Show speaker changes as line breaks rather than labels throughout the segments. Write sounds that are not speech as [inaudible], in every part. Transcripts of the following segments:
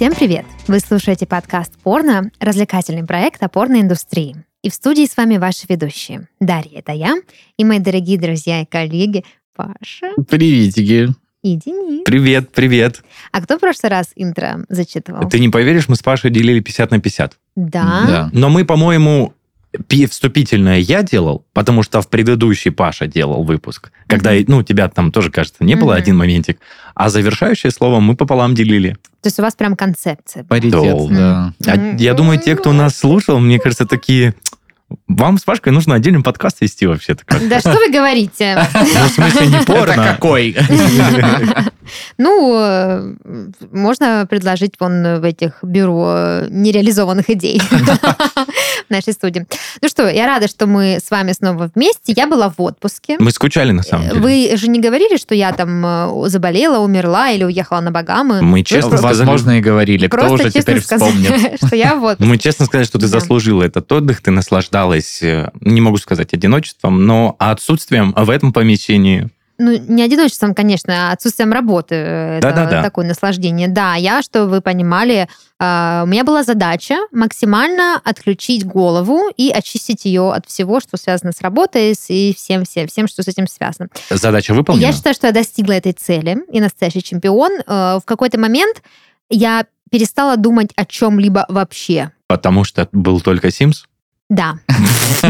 Всем привет! Вы слушаете подкаст «Порно» — развлекательный проект о порноиндустрии. И в студии с вами ваши ведущие. Дарья — это я, и мои дорогие друзья и коллеги Паша
Приветики.
и Денис.
Привет, привет.
А кто в прошлый раз интро зачитывал?
Ты не поверишь, мы с Пашей делили 50 на 50.
Да?
Да.
Но мы, по-моему, вступительное я делал, потому что в предыдущий Паша делал выпуск. Когда,
Мгм.
ну, тебя там тоже, кажется, не было
Мгм.
один моментик. А завершающее слово мы пополам делили.
То есть у вас прям концепция.
Паритет,
Да.
да.
А я думаю, те, кто нас слушал, мне кажется, такие... Вам с Пашкой нужно отдельный подкаст вести вообще-то. как-то».
Да что вы говорите?
Ну, в смысле, не [laughs]
Это
порно.
какой? [laughs]
Ну, э, можно предложить вон в этих бюро нереализованных идей [laughs] в нашей студии. Ну что, я рада, что мы с вами снова вместе. Я была в отпуске.
Мы скучали, на самом деле.
Вы же не говорили, что я там э, заболела, умерла или уехала на Багамы?
Мы честно
просто-
сказали...
Возможно, и говорили. Кто
Просто
уже теперь вспомнит?
сказали, [laughs] что я вот...
Мы честно сказали, что ты заслужила этот отдых, ты наслаждалась, э, не могу сказать одиночеством, но отсутствием в этом помещении.
Ну, не одиночеством, конечно, а отсутствием работы. э, Это
Да-да-да.
такое наслаждение. Да, я, что вы понимали, э, у меня была задача максимально отключить голову и очистить ее от всего, что связано с работой и всем, всем, всем, что с этим связано.
Задача выполнена?
Я считаю, что я достигла этой цели и настоящий чемпион. Э, В какой-то момент я перестала думать о чем-либо вообще.
Потому что был только Sims?
Да, [laughs]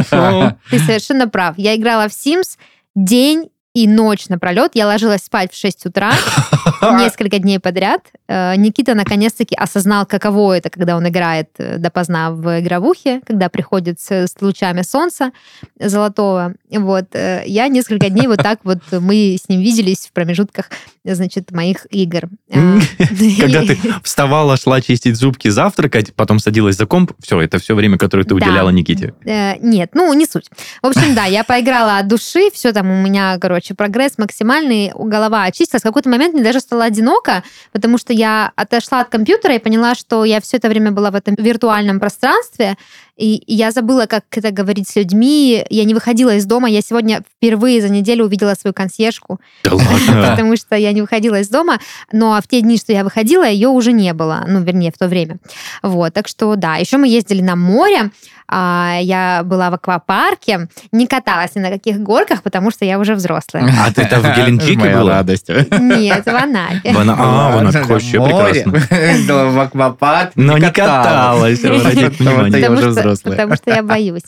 ты совершенно прав. Я играла в Sims день и ночь напролет. Я ложилась спать в 6 утра [laughs] [laughs] несколько дней подряд. Э, Никита наконец-таки осознал, каково это, когда он играет э, допоздна в игровухе, когда приходит с, лучами солнца золотого. Вот. э, Я несколько дней вот так вот, мы с ним виделись в промежутках, значит, моих игр. А, [laughs]
Когда ты [laughs] вставала, шла чистить зубки, завтракать, потом садилась за комп, все, это все время, которое ты уделяла Никите.
Нет, ну, не суть. В общем, да, я поиграла от души, все там у меня, короче, прогресс максимальный, голова очистилась. В какой-то момент мне даже стало одиноко, потому что я отошла от компьютера и поняла, что я все это время была в этом виртуальном пространстве, и я забыла, как это говорить с людьми. Я не выходила из дома. Я сегодня впервые за неделю увидела свою консьержку,
Да ладно. [laughs]
потому что я не выходила из дома. Но в те дни, что я выходила, ее уже не было. Ну, вернее, в то время. Вот, так что да. Еще мы ездили на море. А, Я была в аквапарке. Не каталась ни на каких горках, потому что я уже взрослая.
А ты это в Геленджике было?
радость.
Нет, в Анапе.
А, в Анапе вообще прекрасно.
В аквапарк.
Но не каталась,
что, потому что я боюсь.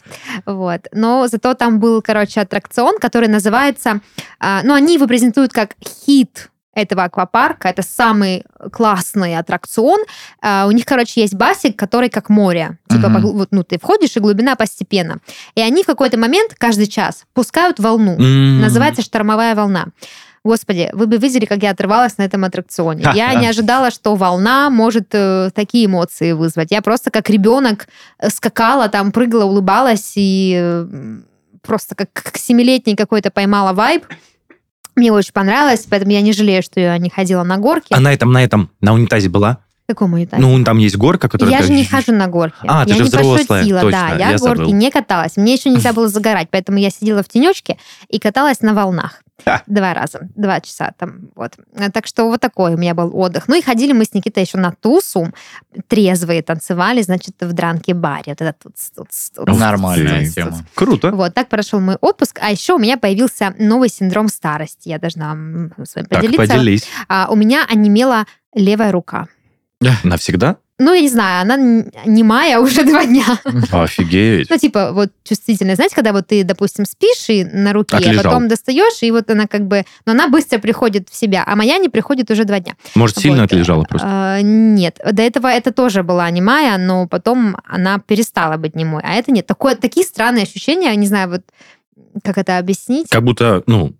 Вот. Но зато там был, короче, аттракцион, который называется... а, Ну, они его презентуют как хит этого аквапарка. Это самый классный аттракцион. А, У них, короче, есть басик, который как море. Типа, погл- вот, ну, ты входишь, и глубина постепенно. И они в какой-то момент, каждый час, пускают волну. Называется штормовая волна. Господи, вы бы видели, как я отрывалась на этом аттракционе. Я не ожидала, что волна может э, такие эмоции вызвать. Я просто как ребенок э, скакала, там прыгала, улыбалась и э, просто как, как семилетний какой-то поймала вайб. Мне очень понравилось, поэтому я не жалею, что я не ходила на горки.
А на этом, на этом, на унитазе была?
Какому унитазе?
Ну, там есть горка, которая...
я
так
же не хожу на горки.
А, ты
я
же
не
взрослая,
пошутила,
точно,
да. Я,
я
горки
забыл.
не каталась. Мне еще нельзя [laughs] было загорать, поэтому я сидела в тенечке и каталась на волнах.
Ха.
Два раза, два часа там, вот. Так что вот такой у меня был отдых. Ну и ходили мы с Никитой еще на тусу, трезвые танцевали, значит, в дранке-баре. Вот это тут, тут, тут.
Ух
Нормальная
ты.
тема.
Круто.
Вот, так прошел мой отпуск. А еще у меня появился новый синдром старости. Я должна вам с вами
Так,
поделиться.
поделись.
А, у меня онемела левая рука.
Навсегда?
Ну, я не знаю, она н- немая [laughs] уже два дня.
Офигеть.
Ну, типа, вот чувствительность. Знаете, когда вот ты, допустим, спишь и на руке,
Отлежал.
а потом достаешь, и вот она как бы... Но она быстро приходит в себя, а моя не приходит уже два дня.
Может, сильно
Вот.
отлежала просто?
А, нет, до этого это тоже была немая, но потом она перестала быть немой. А это нет. Такое, такие странные ощущения, не знаю, вот как это объяснить.
Как будто, ну,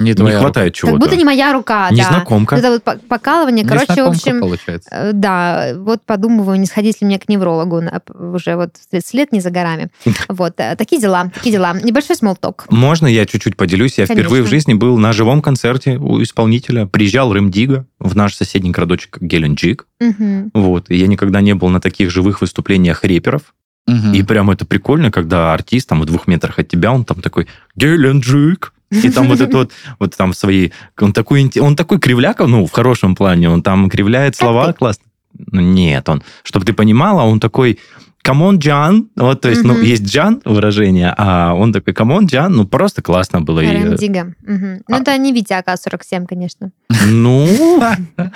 Не
не хватает
Как
чего-то.
будто не моя рука, да.
Незнакомка.
Это вот по- покалывание. Короче, в
Незнакомка,
общем,
получается.
Э, Да, вот подумываю, не сходить ли мне к неврологу уже вот 30 лет не за горами. [laughs] Вот, э, такие дела, такие дела. Небольшой смолток.
Можно я чуть-чуть поделюсь? Я
Конечно.
впервые в жизни был на живом концерте у исполнителя. Приезжал Рэм Дига в наш соседний городочек Геленджик.
Мгм.
Вот. И я никогда не был на таких живых выступлениях рэперов.
Мгм.
И прям это прикольно, когда артист там в двух метрах от тебя, он там такой Геленджик. И там вот это вот, [laughs] вот там свои... Он такой, он такой кривляка, ну, в хорошем плане, он там кривляет слова классно. Ну, нет, он, чтобы ты понимала, он такой, come on, Джан, вот, то есть, ну,
Мгм.
есть Джан выражение, а он такой, come on, Джан, ну, просто классно было. И,
Рем Дигга. Мгм. Ну,
А-
это не Витя АК-47, конечно.
ну,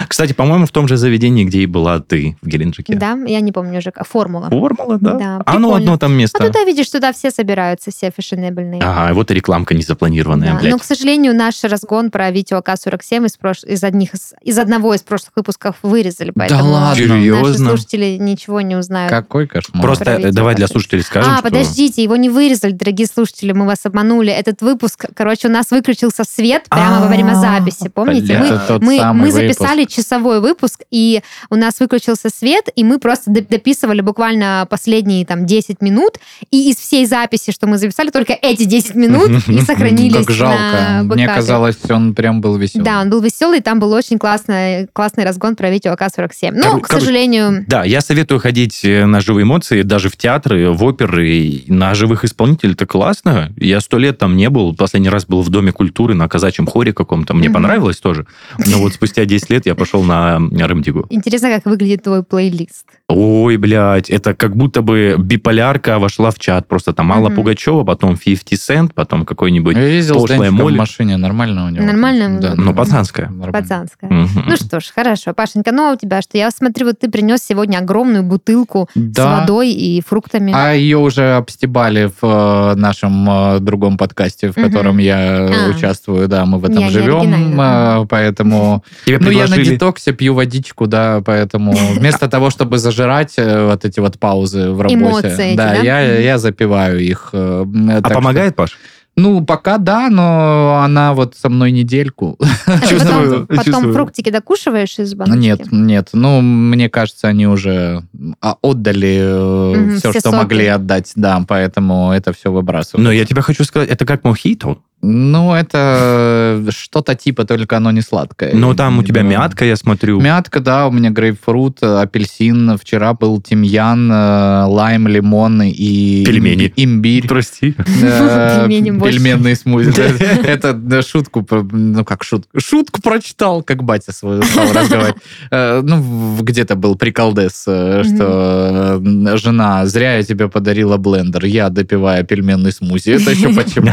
кстати, по-моему, в том же заведении, где и была ты в Геленджике.
Да, я не помню уже. как- Формула.
Формула, да?
Да,
а ну, одно там
А
место.
туда, видишь, туда все собираются, все фешенебельные.
Ага, вот и рекламка незапланированная,
Да,
блядь.
Но, к сожалению, наш разгон про Витю АК-47 из, прош... из, одних... из... одного из прошлых выпусков вырезали, поэтому
ладно?
Серьезно?
наши слушатели ничего не узнают.
Какой кошмар.
Просто
Про
э,
видео
давай для слушателей скажем,
а,
что...
подождите, его не вырезали, дорогие слушатели, мы вас обманули. Этот выпуск, короче, у нас выключился свет прямо во время
А,
записи, помните? Мы, мы, мы записали
выпуск.
часовой выпуск, и у нас выключился свет, и мы просто доп- дописывали буквально последние там 10 минут, и из всей записи, что мы записали, только эти 10 минут [laughs] и сохранились
Как жалко. Мне казалось, он прям был веселый.
Да, он был веселый, там был очень классный, классный разгон про видео АК-47. Ну, к сожалению,
Да, я советую ходить э, на живые эмоции, даже в театры, в оперы, на живых исполнителей. Это классно. Я сто лет там не был. Последний раз был в Доме культуры на казачьем хоре каком-то. Мне
Мгм.
понравилось тоже. Но вот спустя 10 лет я пошел на Рэмдигу.
интересно, как выглядит твой плейлист.
Ой, блядь, это как будто бы биполярка вошла в чат. Просто там Алла
Мгм.
Пугачева, потом 50 Cent, потом какой-нибудь...
Я ездил с Денчиком в машине, нормально у него.
Нормально?
Да,
Ну,
нормально.
пацанская.
Нормально.
Пацанская.
Мгм.
Ну что ж, хорошо. Пашенька, ну а у тебя что? Я смотрю, вот ты принес сегодня огромную бутылку с
Да.
водой и фруктами.
А ее уже обстебали в э, нашем э, другом подкасте, в
Мгм.
котором я э,
А.
участвую. Да, мы в этом
не
живем, э, поэтому...
Тебе
Ну, я на детоксе пью водичку, да, поэтому [laughs] вместо того, чтобы зажирать э, вот эти вот паузы в работе,
Эмоции эти,
да,
да?
я, я запиваю их. э,
А
так что-
помогает, Паш?
Ну, пока да, но она вот со мной недельку.
Ты
чувствую,
потом, потом
чувствую.
фруктики докушиваешь из баночки?
Нет, нет. Ну, мне кажется, они уже а, отдали
Мгм,
все,
все
что
соки.
могли отдать, да, поэтому это все выбрасываю.
Но я тебе хочу сказать, это как мохито.
Ну, это что-то типа, только оно не сладкое.
Но там у тебя
думаю.
мятка, я смотрю.
Мятка, да, у меня грейпфрут, э, апельсин, вчера был тимьян, э, лайм, лимон и...
Пельмени.
Имбирь.
Прости.
Э, [laughs]
Пельмени больше.
Пельменные смузи. [laughs] Это шутку, ну как шутку, шутку прочитал, как батя свою стал [laughs] разговаривать. Э, Ну, где-то был приколдес, э, что э, жена, зря я тебе подарила блендер, я допиваю пельменный смузи. Это еще почему?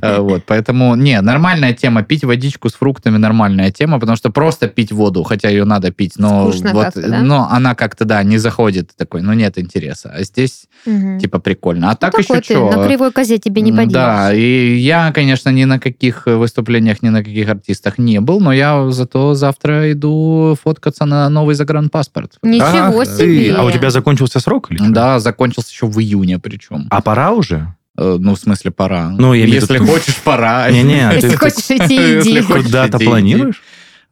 Э, Вот, поэтому, не, нормальная тема. Пить водичку с фруктами нормальная тема, потому что просто пить воду, хотя ее надо пить, но
Скучно
вот,
как-то, да?
но она как-то, да, не заходит такой, ну нет интереса. А здесь,
Мгм.
типа, прикольно. А
Ну,
так еще
ты,
что?
на кривой козе тебе не
М,
поделаешь.
Да, и я, конечно, ни на каких выступлениях, ни на каких артистах не был, но я зато завтра иду фоткаться на новый загранпаспорт.
Ничего
Ах ты.
себе.
А у тебя закончился срок? Или что?
Да, закончился еще в июне причем.
А пора уже?
Э, Ну, в смысле, пора.
Ну, я
Если
виду-
хочешь, пора.
Не-не, [laughs]
Если
ты-
хочешь идти, [laughs]
Если
иди.
хочешь.
Куда-то
иди,
планируешь?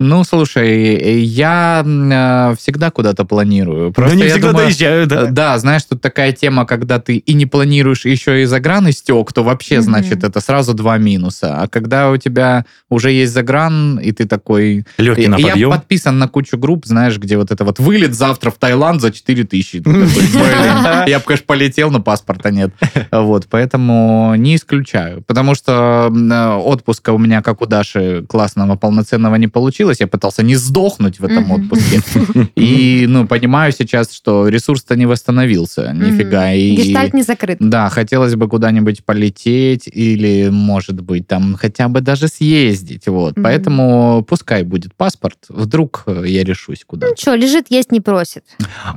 Ну, слушай, я э, всегда куда-то планирую. Просто
Да не
я
всегда
думаю,
доезжаю,
э,
да.
Да, знаешь, тут такая тема, когда ты и не планируешь еще и загран истек, то вообще,
Мгм.
значит, это сразу два минуса. А когда у тебя уже есть загран, и ты такой...
Легкий на
Я
подъем.
подписан на кучу групп, знаешь, где вот это вот вылет завтра в Таиланд за 4 тысячи. [laughs] «Блин, Я бы, конечно, полетел, но паспорта нет. [laughs] Вот, поэтому не исключаю. Потому что э, отпуска у меня, как у Даши, классного, полноценного не получилось. Я пытался не сдохнуть в этом отпуске. И, ну, понимаю сейчас, что ресурс-то не восстановился. Нифига.
Гештальт не закрыт.
да, хотелось бы куда-нибудь полететь или, может быть, там хотя бы даже съездить. Вот. Поэтому пускай будет паспорт. Вдруг э, я решусь куда
Ну что, лежит, есть, не просит.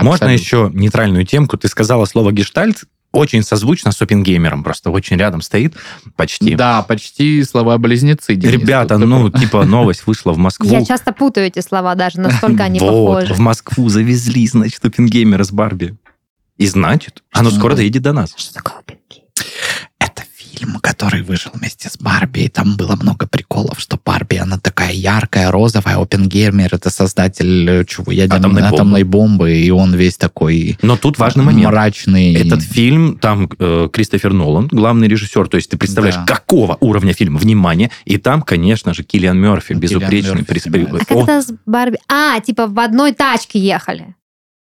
Можно еще нейтральную темку? Ты сказала слово гештальт, очень созвучно с опенгеймером, просто очень рядом стоит, почти.
Да, почти слова-близнецы. Денис.
Ребята, ну,
такой-
типа, новость вышла в Москву.
Я часто путаю эти слова даже, настолько они
вот,
похожи.
в Москву завезли, значит, опенгеймера с Барби. И значит, оно скоро доедет до нас.
Что такое опенки?
Который вышел вместе с Барби, и там было много приколов, что Барби, она такая яркая, розовая, Опенгеймер, это создатель э, чего, ядерной
Атомной
атомной, бомбы, и он весь такой
Но тут важный момент.
мрачный.
Этот фильм, там э, Кристофер Нолан, главный режиссер, то есть ты представляешь,
Да.
какого уровня фильм, внимание, и там, конечно же, Киллиан Мерфи, безупречный.
Мерфи.
А как это с Барби? А, типа в одной тачке ехали.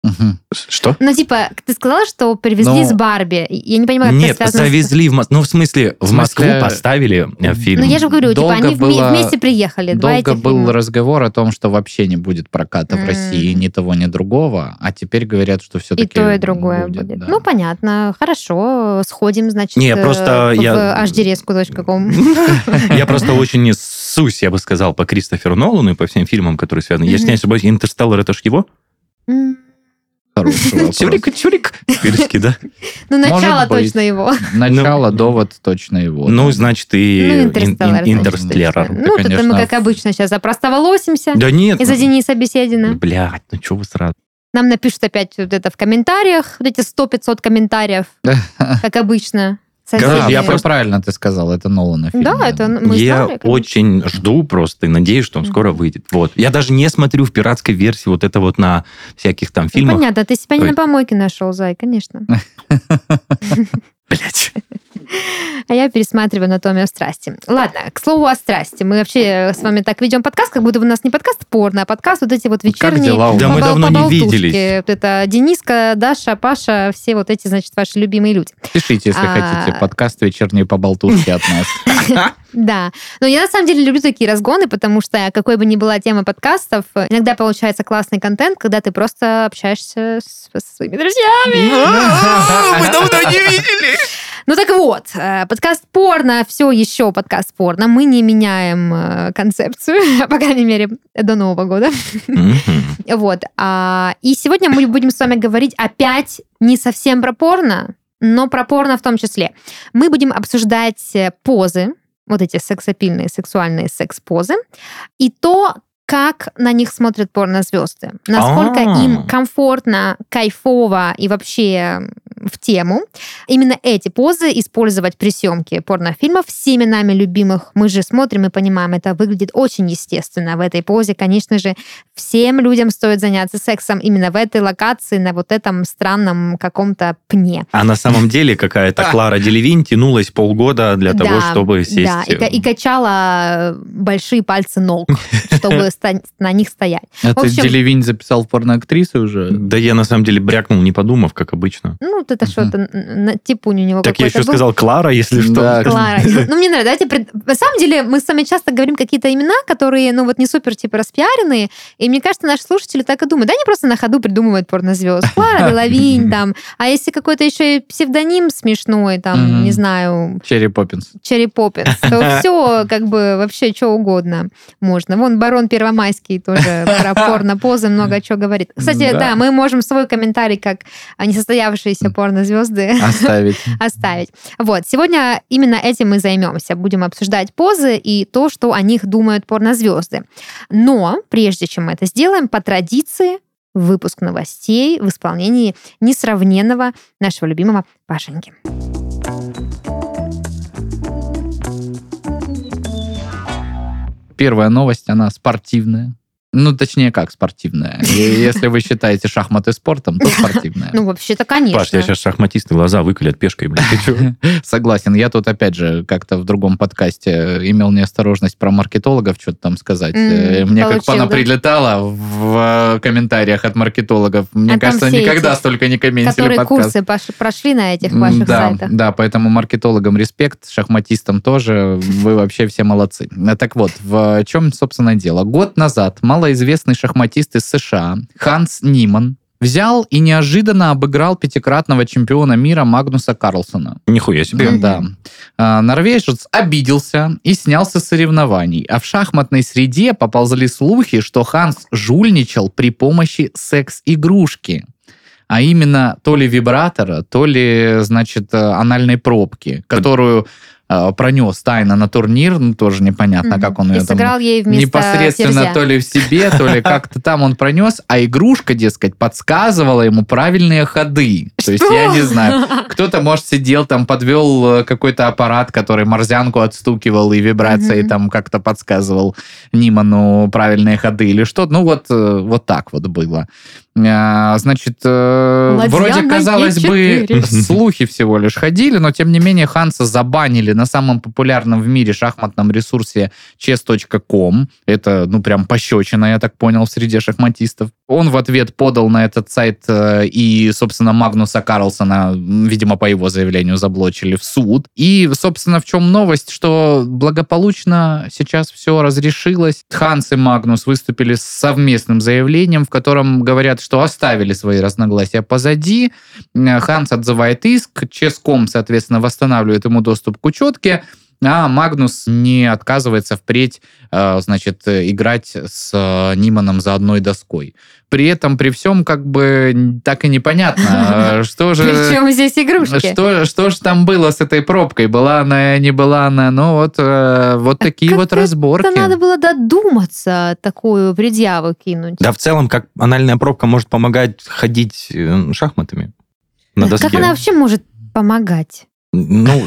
Мгм.
Что?
Ну, типа, ты сказала, что привезли
Ну,
с Барби. Я не понимаю, как
Нет,
это связано с-
завезли в Москву. Ну, в смысле, в
В смысле,
Москву поставили э, фильм.
Ну, я же говорю, типа,
Долго
они вме-
было-
вместе приехали.
Долго был
фильма.
разговор о том, что вообще не будет проката в
М.
России ни того, ни другого, а теперь говорят, что все-таки
И то, и другое будет.
да.
Ну, понятно. Хорошо. Сходим, значит,
Не,
э,
просто
в
я-
hdresku.com. [laughs]
Я просто очень не ссусь, я бы сказал, по Кристоферу Нолану и по всем фильмам, которые связаны. Если не ошибаюсь, «Интерстеллар» это ж его?
Хороший [laughs] вопрос.
Чурик, чурик. Перечки, да? [laughs]
Ну, начало точно его. [laughs]
Начало, довод точно его.
Ну, значит, и
Ну,
ин-
«Интерстеллар».
Это,
Ну, тут мы, как обычно, сейчас запростоволосимся
Да нет.
из-за
ну,
Дениса Беседина.
Блядь, ну что вы сразу?
Нам напишут опять вот это в комментариях, вот эти 100-500 комментариев, как обычно. Соседние.
я просто-
правильно ты сказал, это Нолана фильм.
Да, это мы
я
знали, конечно.
очень жду просто и надеюсь, что он скоро выйдет. Вот. Я даже не смотрю в пиратской версии вот это вот на всяких там
Ну,
фильмах.
понятно, ты себя не
Ой.
на помойке нашел, Зай, конечно. [laughs]
Блять.
А я пересматриваю «Анатомию страсти». Ладно, к слову о страсти. Мы вообще с вами так ведем подкаст, как будто у нас не подкаст порно, а подкаст вот эти вот
Как
вечерние
дела у
Да мы давно не виделись.
Вот это Дениска, Даша, Паша, все вот эти, значит, ваши любимые люди.
Пишите, если
А.
хотите, подкаст «Вечерние поболтушки» от нас. [laughs]
Да. Но я на самом деле люблю такие разгоны, потому что какой бы ни была тема подкастов, иногда получается классный контент, когда ты просто общаешься с- со своими друзьями. [laughs]
Мы давно не видели.
Ну так вот, э, подкаст порно, все еще подкаст порно. Мы не меняем э, концепцию, [laughs] по крайней мере, до Нового года. [laughs] Вот. а, И сегодня мы будем с вами говорить опять не совсем про порно, но про порно в том числе. Мы будем обсуждать э, позы, вот эти сексапильные, сексуальные секс-позы, и то, как на них смотрят порнозвезды. Насколько
А.
им комфортно, кайфово и вообще в тему. Именно эти позы использовать при съемке порнофильмов всеми нами любимых. Мы же смотрим и понимаем, это выглядит очень естественно. В этой позе, конечно же, всем людям стоит заняться сексом именно в этой локации, на вот этом странном каком-то пне.
А на самом деле какая-то Клара Делевин тянулась полгода для того, чтобы сесть.
Да, и, и качала э, большие пальцы ног, [laughs] чтобы на них стоять.
А ты Делевинь записал в порноактрису уже?
Да я на самом деле брякнул, не подумав, как обычно.
Ну, вот это что-то, на у него
Так я еще
был.
сказал Клара, если что.
Да.
Клара. [laughs] Ну, мне нравится. Давайте пред- На самом деле, мы с вами часто говорим какие-то имена, которые, ну, вот не супер, типа, распиаренные. И мне кажется, наши слушатели так и думают. Да, они просто на ходу придумывают порнозвезд. Клара [laughs] Делавинь, [laughs] там. А если какой-то еще и псевдоним смешной, там, не знаю,
Черри Поппинс.
Черри Поппинс, то все, как бы, вообще, что угодно можно. Вон барон Первомайский тоже про порно-позы много чего говорит. Кстати,
Да.
мы можем свой комментарий, как несостоявшиеся порнозвезды,
Оставить. [laughs]
оставить. Вот, сегодня именно этим мы займемся. Будем обсуждать позы и то, что о них думают порнозвезды. Но прежде чем мы это сделаем, по традиции выпуск новостей в исполнении несравненного нашего любимого Пашеньки.
Первая новость, она спортивная. Ну, точнее, как спортивная. И Если вы считаете шахматы спортом, то спортивная.
Ну, вообще-то, конечно.
Паш, я сейчас шахматисты глаза выколят пешкой, чё? [laughs]
Согласен. Я тут, опять же, как-то в другом подкасте имел неосторожность про маркетологов что-то там сказать. Э, Мне как
да?
прилетало в э, комментариях от маркетологов. Мне кажется, никогда столько не комментили
Которые
подкаст.
курсы пош- прошли на этих ваших
да,
сайтах.
Да, поэтому маркетологам респект, шахматистам тоже. Вы вообще все молодцы. Э, Так вот, в чем, собственно, дело? Год назад малоизвестный шахматист из США Ханс Ниман взял и неожиданно обыграл пятикратного чемпиона мира Магнуса Карлсона.
Нихуя себе.
Да. А, Норвежец обиделся и снялся с соревнований. А в шахматной среде поползли слухи, что Ханс жульничал при помощи секс-игрушки. А именно то ли вибратора, то ли, значит, э, анальной пробки, которую э, пронес тайно на турнир, ну, тоже непонятно,
Мгм.
как он
И
ее там
сыграл ей вместо
непосредственно
ферзя.
то ли в себе, то ли [laughs] как-то там он пронес, а игрушка, дескать, подсказывала ему правильные ходы. То есть я не знаю. [laughs] Кто-то, может, сидел там, подвел э, какой-то аппарат, который морзянку отстукивал и вибрацией
Мгм.
там как-то подсказывал Ниману правильные ходы или что. Ну вот, э, вот так вот было. А, Значит, э,
Ладья
вроде, казалось бы,
Е4. [laughs]
слухи всего лишь ходили, но тем не менее Ханса забанили на самом популярном в мире шахматном ресурсе chess.com. Это, ну, прям пощечина, я так понял, в среде шахматистов. Он в ответ подал на этот сайт э, и, собственно, Магнуса Карлсона, видимо, по его заявлению, заблочили в суд. И, собственно, в чем новость, что благополучно сейчас все разрешилось. Ханс и Магнус выступили с совместным заявлением, в котором говорят, что оставили свои разногласия позади. Ханс отзывает иск, Ческом, соответственно, восстанавливает ему доступ к учетке, а Магнус не отказывается впредь, э, значит, играть с э, Ниманом за одной доской. При этом, при всем, как бы, так и непонятно, [laughs] э, что же...
Причем здесь игрушки?
Что, что же там было с этой пробкой? Была она, не была она? Ну, вот, вот такие вот разборки.
Это надо было додуматься, такую предъяву кинуть.
Да, в целом, как анальная пробка может помогать ходить шахматами на доске.
Как она вообще может помогать?
Ну,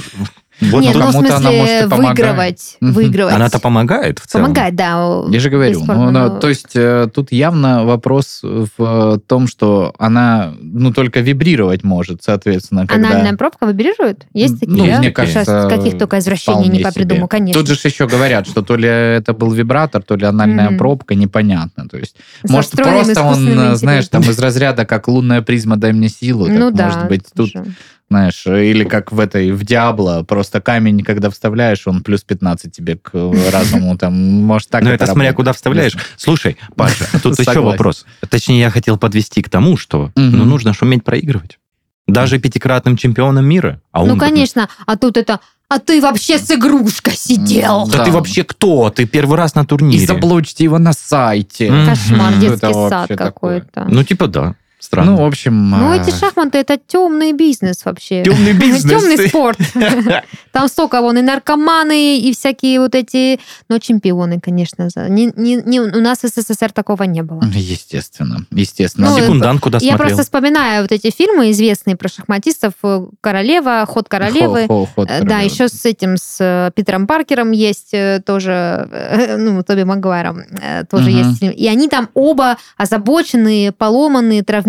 вот
Нет, ну в
кому-то она,
смысле
может,
выигрывать. Выигрывать.
она-то помогает в целом.
Помогает, да.
Я же говорю, ну, ну, то есть э, тут явно вопрос в том, что она, ну, только вибрировать может, соответственно, когда...
Анальная пробка вибрирует? Есть такие,
Ну,
да?
мне кажется,
Сейчас каких только извращений не попридумал,
себе.
конечно.
Тут же еще говорят, что то ли это был вибратор, то ли анальная пробка, непонятно. То есть,
Со
может, просто он,
искусственным
э, знаешь,
интеллектом.
там из разряда, как лунная призма, дай мне силу. так,
Ну да.
Может быть, тут,
слушай.
Знаешь, или как в этой, в Диабло, просто камень, когда вставляешь, он плюс 15 тебе к [laughs] разуму, там, может, так
Ну, это смотря
работает.
куда вставляешь. Слушай, Паша, а [laughs] тут еще вопрос. Точнее, я хотел подвести к тому, что ну, нужно ж уметь проигрывать. Даже пятикратным чемпионом мира. А
Ну,
он-
конечно. А тут это... А ты вообще с игрушкой сидел.
Да
Да.
ты вообще кто? Ты первый раз на
И
турнире.
заблочьте его на сайте.
Кошмар, детский
Это
сад какой-то.
Ну, типа да. Странно.
Ну, в общем...
Ну,
а,
эти шахматы это темный бизнес вообще.
Темный [laughs] бизнес.
Темный [laughs] спорт. [laughs] Там столько вон и наркоманы, и всякие вот эти, ну, чемпионы, конечно. Не, не, не- у нас в СССР такого не было.
Естественно, естественно.
Ну.
Секундант куда
Я
смотрел?
просто вспоминаю вот эти фильмы известные про шахматистов. э, Королева, Ход королевы.
Хо- хо- ход
Э, Да, еще с этим, с э, Питером Паркером есть тоже, ну, Тоби Магуайром тоже есть. И они там оба озабоченные, поломанные, травмированные,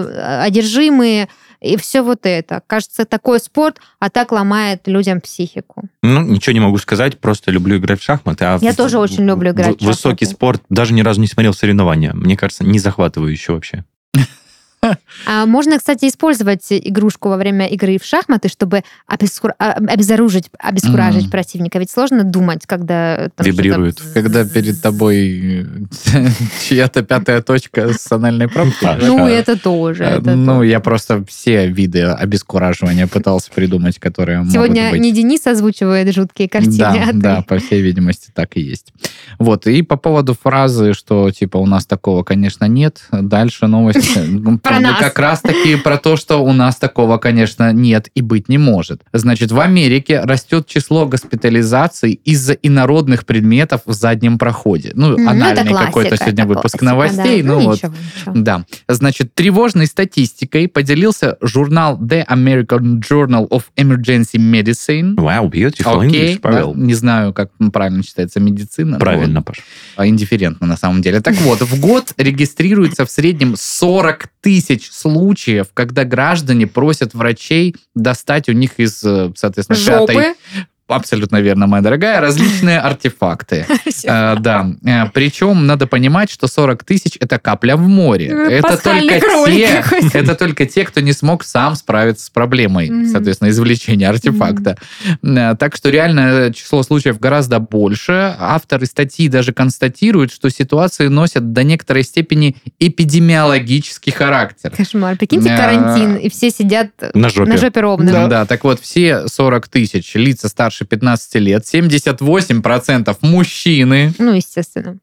э, одержимые, и все вот это. Кажется, такой спорт, а так ломает людям психику.
Ну, ничего не могу сказать, просто люблю играть в шахматы. А
Я
в-
тоже очень люблю играть в
Высокий
шахматы.
спорт, даже ни разу не смотрел соревнования. Мне кажется, не захватывающе вообще.
А можно, кстати, использовать игрушку во время игры в шахматы, чтобы обескур- а, обезоружить, обескуражить
Мгм.
противника. Ведь сложно думать, когда... там
Вибрирует.
что-то-
Когда перед тобой э, [laughs] чья-то пятая точка с анальной пробкой.
А,
Ну, это тоже.
Э, Ну, я просто все виды обескураживания пытался придумать, которые
Сегодня не Денис озвучивает жуткие картины,
Да,
а
да, по всей видимости, так и есть. Вот, и по поводу фразы, что, типа, у нас такого, конечно, нет, дальше новости. [laughs] ну,
Про нас.
Как раз-таки про то, что у нас такого, конечно, нет и быть не может. Значит, в Америке растет число госпитализаций из-за инородных предметов в заднем проходе. Ну,
ну, это
анальный
классика,
какой-то сегодня
это
выпуск
классика,
новостей.
да.
Ну, вот,
ничего, ничего.
да. Значит, тревожной статистикой поделился журнал The American Journal of Emergency Medicine.
Вау, beautiful
Окей,
English, Павел.
да, не знаю, как правильно читается медицина. но
Правильно, Паш.
вот, а, индифферентно на самом деле. Так вот, в год регистрируется в среднем 40 тысяч случаев, когда граждане просят врачей достать у них из, э, соответственно, пятой... Абсолютно верно, моя дорогая. [laughs] Различные артефакты. [laughs] Э, Да. Э, Причем надо понимать, что 40 тысяч это капля в море.
Э,
Это только те, [laughs] это только те, кто не смог сам справиться с проблемой, соответственно, извлечения артефакта. Э, Так что реально число случаев гораздо больше. Авторы статьи даже констатируют, что ситуации носят до некоторой степени эпидемиологический характер.
Кошмар. Прикиньте, карантин, и все сидят
На жопе.
ровно.
Да, так вот, все 40 тысяч лица старше 15 лет, 78% мужчины,
Ну, естественно.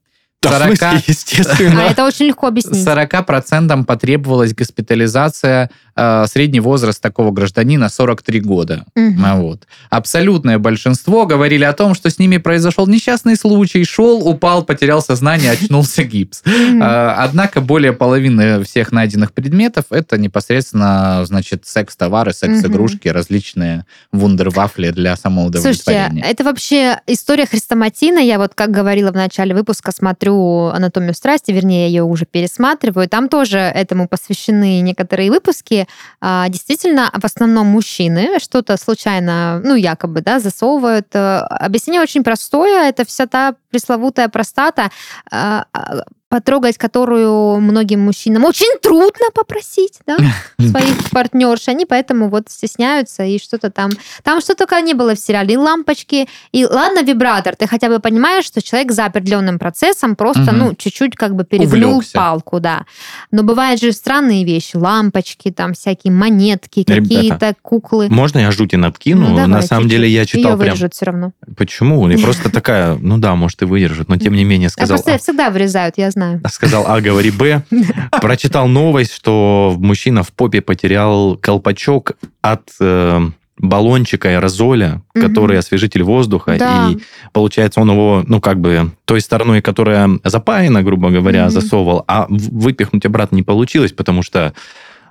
Да, в
40.
смысле,
А
естественно.
это очень легко объяснить.
40% потребовалась госпитализация, э, средний возраст такого гражданина 43 года. А Вот. Абсолютное большинство говорили о том, что с ними произошел несчастный случай, шел, упал, потерял сознание, очнулся гипс. А, Однако более половины всех найденных предметов это непосредственно, значит, секс-товары, секс-игрушки, различные вундервафли для
Слушайте,
самоудовлетворения.
это вообще история хрестоматийна. Я вот, как говорила в начале выпуска, смотрю «Анатомию страсти», вернее, я ее уже пересматриваю, там тоже этому посвящены некоторые выпуски. А, действительно, в основном мужчины что-то случайно, ну, якобы, да, засовывают. Э, объяснение очень простое. Это вся та пресловутая простата, а, а, потрогать которую многим мужчинам очень трудно попросить, да, [laughs] своих партнерш. Они поэтому вот стесняются и что-то там... Там что только не было в сериале. И лампочки, и ладно, вибратор. Ты хотя бы понимаешь, что человек за определенным процессом просто, угу. ну, чуть-чуть как бы перегнул Увлекся. палку, да. Но бывают же странные вещи. Лампочки, там всякие монетки, какие-то куклы.
Можно я жути надкину? Ну, давай, На самом деле я читал Ее
прям... все равно.
Почему? И просто [laughs] такая, ну да, может и выдержит, но тем не менее сказал...
Просто всегда вырезают, я знаю знаю.
Сказал А, говори Б. [laughs] Прочитал новость, что мужчина в попе потерял колпачок от э, баллончика аэрозоля, угу. который освежитель воздуха, да. и получается он его, ну как бы той стороной, которая запаяна, грубо говоря, угу. засовывал, а выпихнуть обратно не получилось, потому что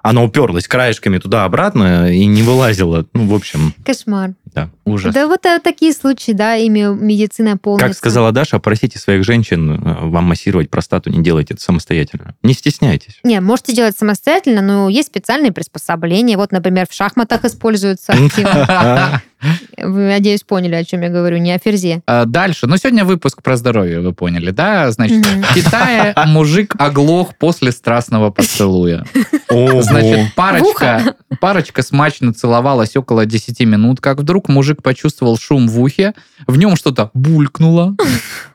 она уперлась краешками туда-обратно и не вылазила. Ну, в общем...
Кошмар.
Да, ужас.
Да вот э, такие случаи, да, ими медицина полностью...
Как сказала Даша, просите своих женщин э, вам массировать простату, не делайте это самостоятельно. Не стесняйтесь.
Не, можете делать самостоятельно, но есть специальные приспособления. Вот, например, в шахматах используются [laughs] Вы, надеюсь, поняли, о чем я говорю, не о ферзе.
А, дальше. Ну, сегодня выпуск про здоровье, вы поняли, да? Значит, в Китае мужик оглох после страстного поцелуя. Значит, парочка, парочка смачно целовалась около 10 минут, как вдруг мужик почувствовал шум в ухе, в нем что-то булькнуло,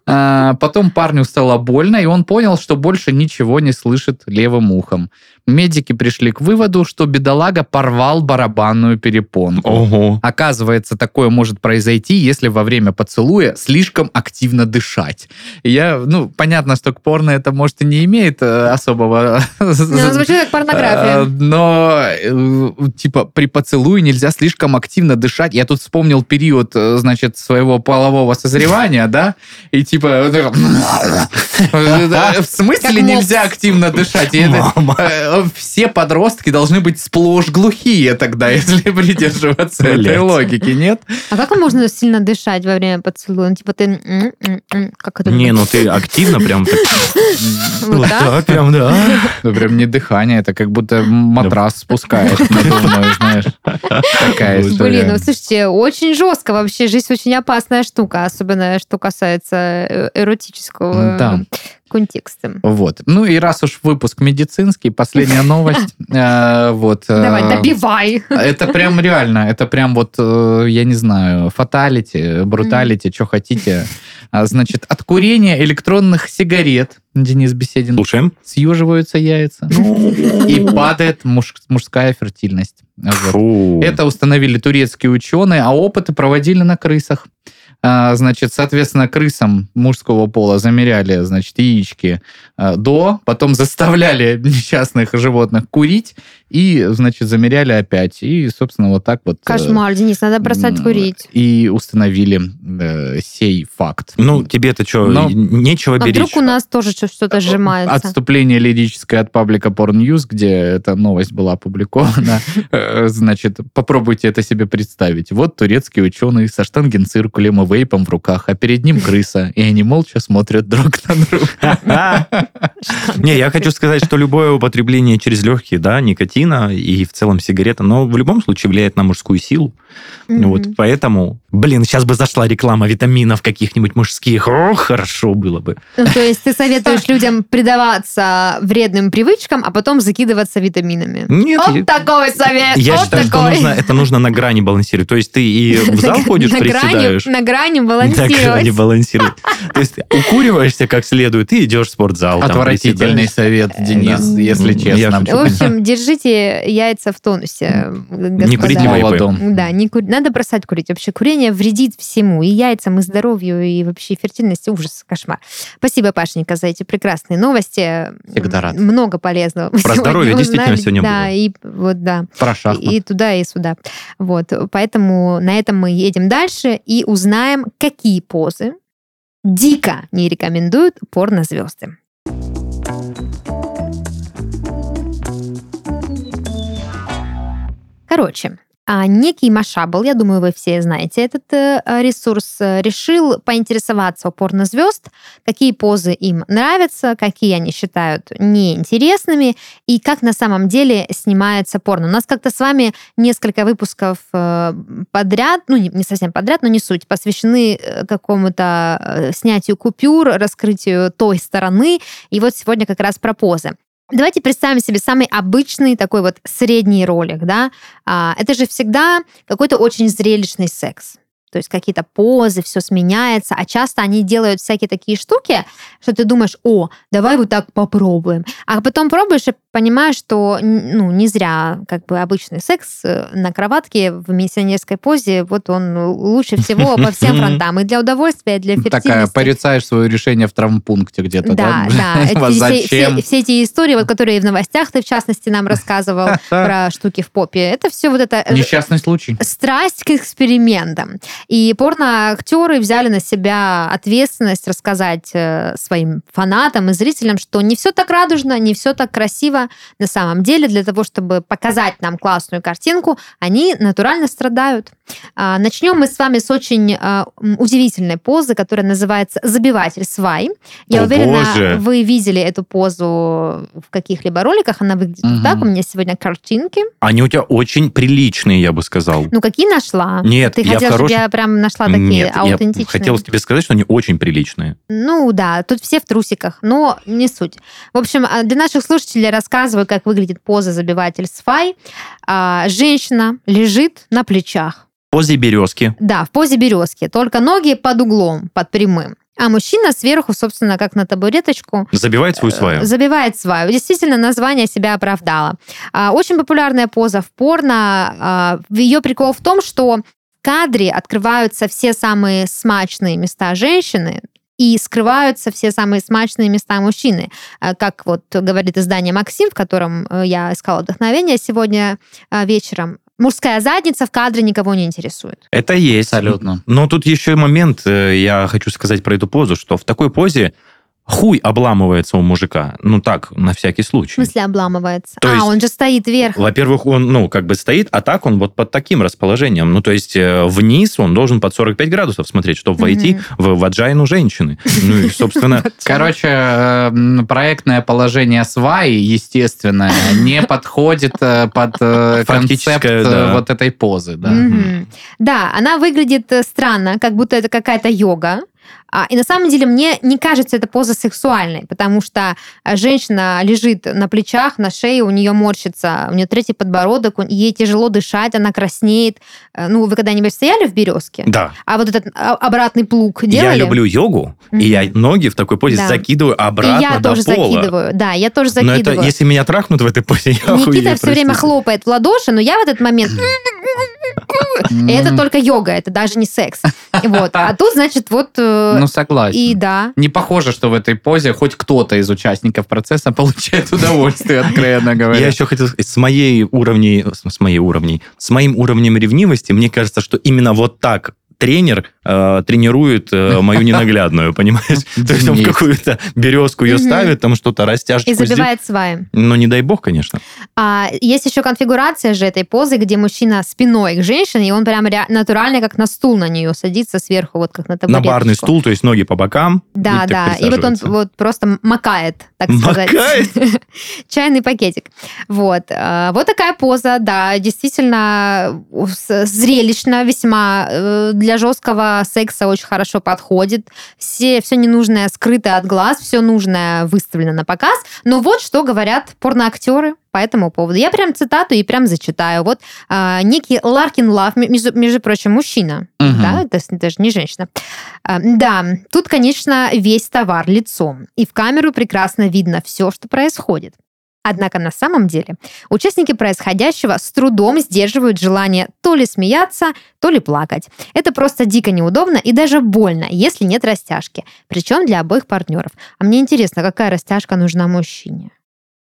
а, потом парню стало больно, и он понял, что больше ничего не слышит левым ухом. Медики пришли к выводу, что бедолага порвал барабанную перепонку.
Ого.
Оказывается, такое может произойти, если во время поцелуя слишком активно дышать. Я, ну, понятно, что к порно это, может, и не имеет э, особого... [laughs]
Ну, звучит как порнография. Э,
но, э, типа, при поцелуе нельзя слишком активно дышать. Я тут вспомнил период, значит, своего полового созревания, да, и типа... [laughs] В смысле нельзя активно дышать? Все подростки должны быть сплошь глухие тогда, [laughs] если придерживаться этой логики, нет?
А как можно сильно дышать во время поцелуя? Ну, типа ты...
Как это? Не, ну ты активно прям так... [laughs] Вот так? прям, да.
Ну, прям не дыхание, это как будто матрас спускаешь надувной, знаешь. Такая история.
Блин, ну слушайте, очень жестко вообще. Жизнь очень опасная штука, особенно что касается э, эротического контекстом.
Вот. Ну и раз уж выпуск медицинский, последняя новость. [laughs] Э, вот.
Э, Давай, добивай.
Это прям реально, это прям вот, э, я не знаю, фаталити, бруталити, что хотите. А, значит, от курения электронных сигарет, Денис Беседин,
Слушаем.
съеживаются яйца и падает мужская фертильность. Вот. Это установили турецкие ученые, а опыты проводили на крысах. А, значит, соответственно, крысам мужского пола замеряли, значит, яички а, до, потом заставляли [laughs] несчастных животных курить, и, значит, замеряли опять. И, собственно, вот так вот... Э,
Кошмар, Денис, надо бросать курить.
И установили э, сей факт.
Ну, тебе-то что, Но... нечего а беречь?
вдруг у нас тоже что-то сжимается?
Отступление лирическое от паблика Porn News, где эта новость была опубликована. [laughs] Э, значит, попробуйте это себе представить. Вот турецкие ученые со штангенциркулем и вейпом в руках, а перед ним крыса, и они молча смотрят друг на друга. [laughs]
Не, я хочу сказать, что любое употребление через легкие, да, никотин никотина и в целом сигарета, но в любом случае влияет на мужскую силу. Mm-hmm. Вот поэтому, блин, сейчас бы зашла реклама витаминов каких-нибудь мужских. О, хорошо было бы.
Ну, то есть ты советуешь [laughs] людям предаваться вредным привычкам, а потом закидываться витаминами?
Нет.
Вот я, такой совет.
Я
вот
считаю,
такой.
что нужно, это нужно на грани балансировать. То есть ты и [laughs] в зал ходишь, приседаешь.
На грани балансировать. [laughs] На грани
балансировать. То есть укуриваешься как следует и идешь в спортзал.
Отвратительный совет, Денис, если честно.
В общем, держите яйца в тонусе,
Не курите
Да, не кур... надо бросать курить. Вообще курение вредит всему, и яйцам, и здоровью, и вообще фертильности. Ужас, кошмар. Спасибо, Пашенька, за эти прекрасные новости.
Всегда рад.
Много полезного.
Про здоровье действительно сегодня
да, было. И, вот, да.
Про шахмат.
И, и туда, и сюда. Вот. Поэтому на этом мы едем дальше и узнаем, какие позы дико не рекомендуют порнозвезды. Короче, а, некий Машабл, я думаю, вы все знаете этот э, ресурс, э, решил поинтересоваться у порнозвезд, какие позы им нравятся, какие они считают неинтересными и как на самом деле снимается порно. У нас как-то с вами несколько выпусков э, подряд, ну не совсем подряд, но не суть, посвящены какому-то снятию купюр, раскрытию той стороны. И вот сегодня как раз про позы. Давайте представим себе самый обычный такой вот средний ролик, да. А, это же всегда какой-то очень зрелищный секс то есть какие-то позы, все сменяется, а часто они делают всякие такие штуки, что ты думаешь, о, давай вот так попробуем. А потом пробуешь и понимаешь, что ну, не зря как бы обычный секс э, на кроватке в миссионерской позе, вот он лучше всего [laughs] по всем фронтам. И для удовольствия, и для фертильности.
Такая, порицаешь свое решение в травмпункте где-то,
да? Да, [laughs] да. Все, все, все эти истории, вот, которые в новостях ты, в частности, нам рассказывал [laughs] про штуки в попе, это все вот это...
Э, Несчастный случай.
Страсть к экспериментам. И порно-актеры взяли на себя ответственность рассказать э, своим фанатам и зрителям, что не все так радужно, не все так красиво. На самом деле, для того, чтобы показать нам классную картинку, они натурально страдают. А, начнем мы с вами с очень а, удивительной позы, которая называется «забиватель свай». Я
О,
уверена,
боже.
вы видели эту позу в каких-либо роликах. Она выглядит угу. так. У меня сегодня картинки.
Они у тебя очень приличные, я бы сказал.
Ну, какие нашла?
Нет,
Ты
я
хотела,
хорош...
чтобы я прям нашла такие
Нет,
аутентичные?
я хотел тебе сказать, что они очень приличные.
Ну, да, тут все в трусиках, но не суть. В общем, а, для наших слушателей рассказываю, как выглядит поза «забиватель свай». Женщина лежит на плечах
позе березки.
Да, в позе березки. Только ноги под углом, под прямым. А мужчина сверху, собственно, как на табуреточку.
Забивает свою сваю.
Э, забивает сваю. Действительно, название себя оправдало. А, очень популярная поза в порно. А, ее прикол в том, что в кадре открываются все самые смачные места женщины, и скрываются все самые смачные места мужчины. А, как вот говорит издание «Максим», в котором э, я искала вдохновение сегодня вечером, мужская задница в кадре никого не интересует.
Это есть.
Абсолютно.
Но тут еще момент, э, я хочу сказать про эту позу, что в такой позе хуй обламывается у мужика. Ну так, на всякий случай.
В смысле обламывается?
То
а,
есть,
он же стоит вверх.
Во-первых, он, ну, как бы стоит, а так он вот под таким расположением. Ну, то есть э, вниз он должен под 45 градусов смотреть, чтобы войти в ваджайну женщины. [laughs] Ну, и, собственно...
Короче, э, проектное положение сваи, естественно, [laughs] не подходит э, под концепт вот этой позы.
Да, она выглядит странно, как будто это какая-то йога. А, и на самом деле мне не кажется эта поза сексуальной, потому что э, женщина лежит на плечах, на шее, у нее морщится, у нее третий подбородок, ей тяжело дышать, она краснеет. Э, ну, вы когда-нибудь стояли в березке?
Да.
А вот этот а, обратный плуг делали?
Я люблю йогу, mm-hmm. и я ноги в такой позе да. закидываю обратно
и я
до
тоже
пола.
закидываю, да, я тоже закидываю.
Но это, если меня трахнут в этой позе, я
Никита
охуею,
все
простите.
время хлопает в ладоши, но я в этот момент... [clears throat] [laughs] И это только йога, это даже не секс. Вот. А тут, значит, вот... э,
Ну, согласен.
И да.
Не похоже, что в этой позе хоть кто-то из участников процесса получает [laughs] удовольствие, откровенно говоря.
Я еще хотел сказать, с моей уровней, с моей уровней, с моим уровнем ревнивости, мне кажется, что именно вот так тренер э, тренирует э, мою ненаглядную, понимаешь? [laughs] То есть он какую-то березку ее ставит, там что-то растяжечку
И забивает сваи.
Но не дай бог, конечно.
А, есть еще конфигурация же этой позы, где мужчина спиной к женщине, и он прям натурально как на стул на нее садится сверху, вот как на табуреточку.
На барный стул, то есть ноги по бокам.
Да, да. И вот он вот просто макает, так сказать.
Макает? [laughs]
Чайный пакетик. Вот. А, вот такая поза, да, действительно зрелищно весьма э, для для жесткого секса очень хорошо подходит. Все, все ненужное скрыто от глаз, все нужное выставлено на показ. Но вот что говорят порноактеры по этому поводу. Я прям цитату и прям зачитаю. Вот а, некий Ларкин Лав, между, между прочим, мужчина, угу. да, это даже не женщина. А, да, тут, конечно, весь товар лицом. И в камеру прекрасно видно все, что происходит. Однако на самом деле участники происходящего с трудом сдерживают желание то ли смеяться, то ли плакать. Это просто дико неудобно и даже больно, если нет растяжки. Причем для обоих партнеров. А мне интересно, какая растяжка нужна мужчине?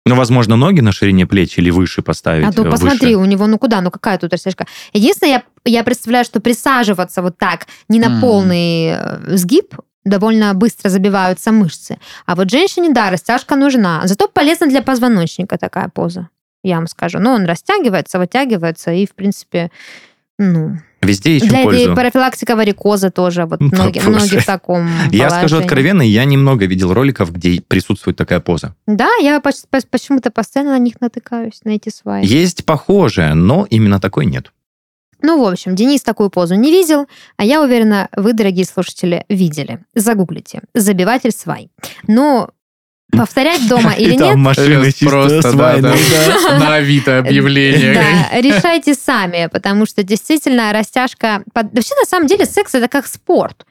Ну, возможно, ноги на ширине плеч или выше поставить.
А то
выше.
посмотри, у него, ну куда, ну какая тут растяжка? Единственное, я, я представляю, что присаживаться вот так, не на mm. полный э, сгиб, довольно быстро забиваются мышцы. А вот женщине, да, растяжка нужна. Зато полезна для позвоночника такая поза. я вам скажу. Но он растягивается, вытягивается, и, в принципе, ну...
Везде ищем
Для
пользу.
профилактика варикоза тоже. Вот
Ну,
многие,
боже.
многие в таком [laughs]
Я скажу
положении.
откровенно, я немного видел роликов, где присутствует такая поза.
Да, я поч- поч- почему-то постоянно на них натыкаюсь, на эти сваи.
Есть похожее, но именно такой нет.
Ну, в общем, Денис такую позу не видел, а я уверена, вы, дорогие слушатели, видели. Загуглите. Забиватель свай. Но повторять дома или нет,
машина
Просто, да, да. [laughs] На Авито объявление.
да, решайте сами, потому что действительно растяжка... Вообще, на самом деле, секс это как спорт.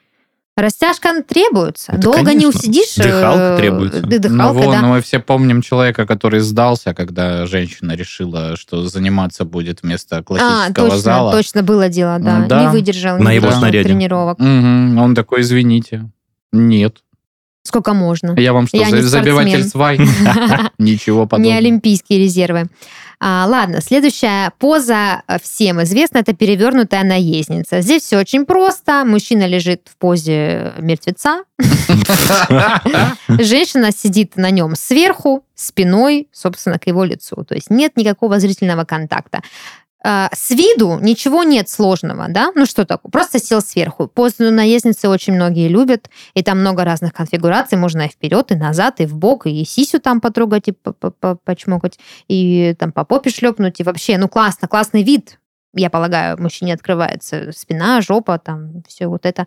Растяжка требуется.
Да,
Долго не
конечно.
усидишь.
Дыхалка
э,
требуется.
ды-
Ну,
Дыхалка,
вон,
да.
ну, мы все помним человека, который сдался, когда женщина решила, что заниматься будет вместо
А,
классического
точно,
зала.
точно было дело, да.
Ну, да.
Не выдержал, не
На его
выдержал
снаряде.
тренировок.
Мгм. Он такой, извините. Нет.
Сколько можно?
Я вам что,
Я не
забиватель свай? [laughs] Ничего
Не
подобного.
олимпийские резервы. А, ладно, следующая поза э, всем известна, это перевернутая наездница. Здесь все очень просто. Мужчина лежит в позе мертвеца, [laughs] женщина сидит на нем сверху, спиной, собственно, к его лицу. То есть нет никакого зрительного контакта. А, С виду ничего нет сложного, да? Ну что такое? Просто сел сверху. Позу наездницы очень многие любят, и там много разных конфигураций. Можно и вперед, и назад, и в бок, и сисю там потрогать, и по- по- по- почмокать, и там по попе шлепнуть, и вообще, ну классно, классный вид. Я полагаю, мужчине открывается спина, жопа, там все вот это.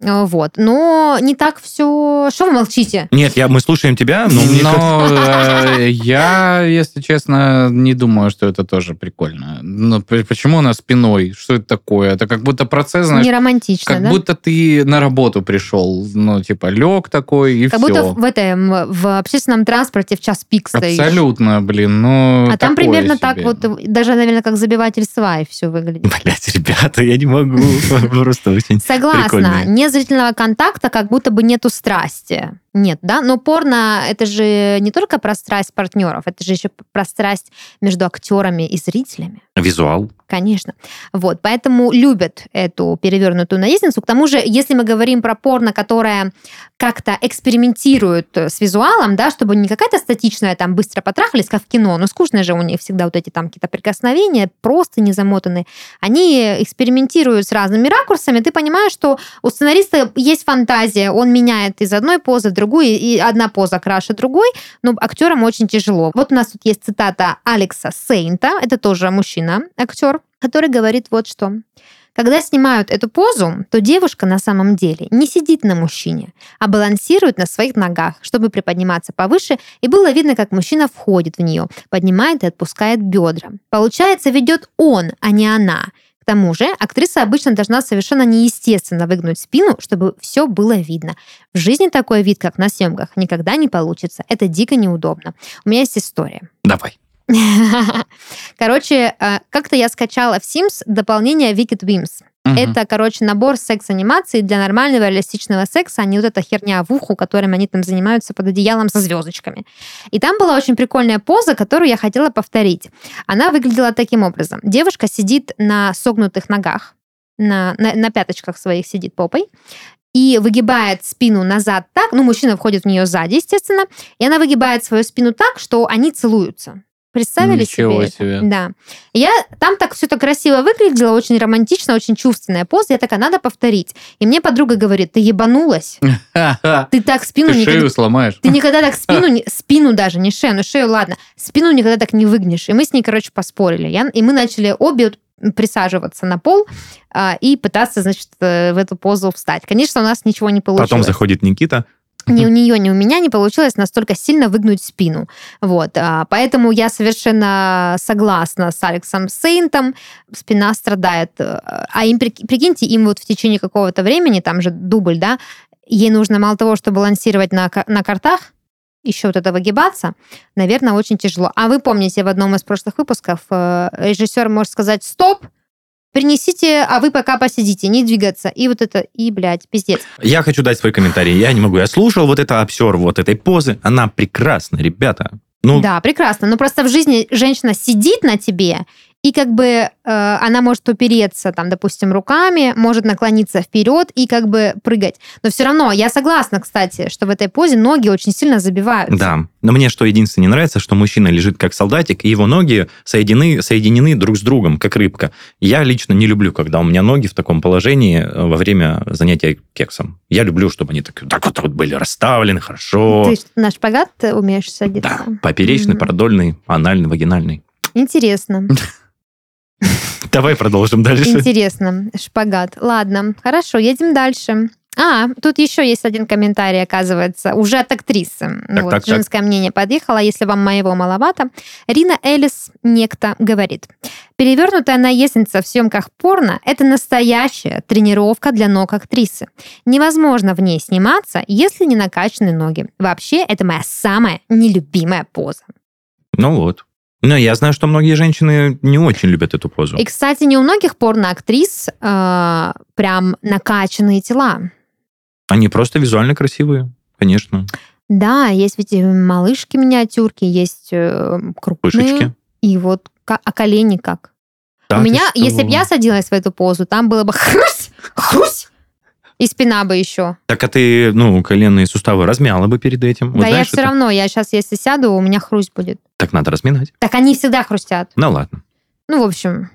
Э, Вот. Но не так все... Что вы молчите?
Нет, я, мы слушаем тебя, но мне кажется-
Но э, я, если честно, не думаю, что это тоже прикольно. Ну, п- почему она спиной? Что это такое? Это как будто процесс, знаешь,
Не романтично,
как
да?
будто ты на работу пришел. Ну, типа, лег такой, и
Как
все.
будто в этом в общественном транспорте в час пик стоишь.
Абсолютно, блин, ну
А там примерно так
себе.
вот, даже, наверное, как забиватель свай все выглядит.
Блять, ребята, я не могу. [laughs] Просто очень
Согласна.
прикольно.
Зрительного контакта, как будто бы нету страсти. Нет, да? Но порно это же не только про страсть партнеров, это же еще про страсть между актерами и зрителями.
Визуал.
Конечно. Вот, поэтому любят эту перевернутую наездницу. К тому же, если мы говорим про порно, которое как-то экспериментирует с визуалом, да, чтобы не какая-то статичная, там, быстро потрахались, как в кино, но скучно же у них всегда вот эти там какие-то прикосновения, просто не замотанные. Они экспериментируют с разными ракурсами. Ты понимаешь, что у сценариста есть фантазия, он меняет из одной позы в другую, и одна поза краше другой, но актерам очень тяжело. Вот у нас тут есть цитата Алекса Сейнта, это тоже мужчина, актер, который говорит вот что. Когда снимают эту позу, то девушка на самом деле не сидит на мужчине, а балансирует на своих ногах, чтобы приподниматься повыше, и было видно, как мужчина входит в нее, поднимает и отпускает бедра. Получается, ведет он, а не она. К тому же, актриса обычно должна совершенно неестественно выгнуть спину, чтобы все было видно. В жизни такой вид, как на съемках, никогда не получится. Это дико неудобно. У меня есть история.
Давай. [laughs]
Короче, э, как-то я скачала в Sims дополнение Wicked Wims.
Мгм.
Это, короче, набор секс-анимаций для нормального реалистичного секса, а не вот эта херня в уху, которым они там занимаются под одеялом со звездочками. И там была очень прикольная поза, которую я хотела повторить. Она выглядела таким образом. Девушка сидит на согнутых ногах, на, на, на пяточках своих сидит попой, и выгибает спину назад так, ну, мужчина входит в нее сзади, естественно, и она выгибает свою спину так, что они целуются. Представили
Ничего
себе? это?
себе.
Да. Я там так все так красиво выглядело, очень романтично, очень чувственная поза. Я такая, надо повторить. И мне подруга говорит, ты ебанулась? [laughs] Ты так спину
Ты
никогда...
шею сломаешь.
Ты никогда так [laughs] спину, спину даже, не шею, ну шею, ладно, спину никогда так не выгнешь. И мы с ней, короче, поспорили. Я, и мы начали обе присаживаться на пол а, и пытаться, значит, э, в эту позу встать. Конечно, у нас ничего не получилось.
Потом заходит Никита.
Ни у нее, ни у меня не получилось настолько сильно выгнуть спину. Вот. а, Поэтому я совершенно согласна с Алексом Сейнтом. Спина страдает. э, А им, прик- прикиньте, им вот в течение какого-то времени, там же дубль, да, ей нужно мало того, что балансировать на, на картах, еще вот это выгибаться, наверное, очень тяжело. А вы помните, в одном из прошлых выпусков э, режиссер может сказать «стоп», принесите, а вы пока посидите, не двигаться. И вот это, и, блядь, пиздец.
Я хочу дать свой комментарий. Я не могу. Я слушал вот это обсер вот этой позы. Она прекрасна, ребята. Ну,
Да, прекрасно. Но просто в жизни женщина сидит на тебе, и как бы э, она может упереться, там, допустим, руками, может наклониться вперед и как бы прыгать. Но все равно, я согласна, кстати, что в этой позе ноги очень сильно забиваются.
Да, но мне что единственное не нравится, что мужчина лежит как солдатик, и его ноги соединены, соединены друг с другом, как рыбка. Я лично не люблю, когда у меня ноги в таком положении э, во время занятия кексом. Я люблю, чтобы они так, так вот, вот были расставлены, хорошо.
Ты на шпагат умеешь садиться?
Да, поперечный, mm-hmm. продольный, анальный, вагинальный.
Интересно. [laughs]
Давай продолжим дальше.
Интересно. Шпагат. Ладно, хорошо, едем дальше. А, тут еще есть один комментарий, оказывается, уже от актрисы. Так, вот, так, женское так. мнение подъехало, если вам моего маловато. Рина Элис некто говорит. Перевернутая наездница в съемках порно – это настоящая тренировка для ног актрисы. Невозможно в ней сниматься, если не накачаны ноги. Вообще, это моя самая нелюбимая поза.
Ну вот, но я знаю, что многие женщины не очень любят эту позу.
И, кстати, не у многих порноактрис э, прям накачанные тела.
Они просто визуально красивые, конечно.
Да, есть ведь малышки миниатюрки, есть э, крупные. Пышечки. И вот, а колени как? Да, у меня, если бы я садилась в эту позу, там было бы [laughs] хрусь, хрусь, и спина бы еще.
Так а ты, ну, коленные суставы размяла бы перед этим?
Да вот, знаешь, я все это... равно, я сейчас, если сяду, у меня хрусть будет.
Так надо разминать.
Так они всегда хрустят.
Ну ладно.
Ну, в общем,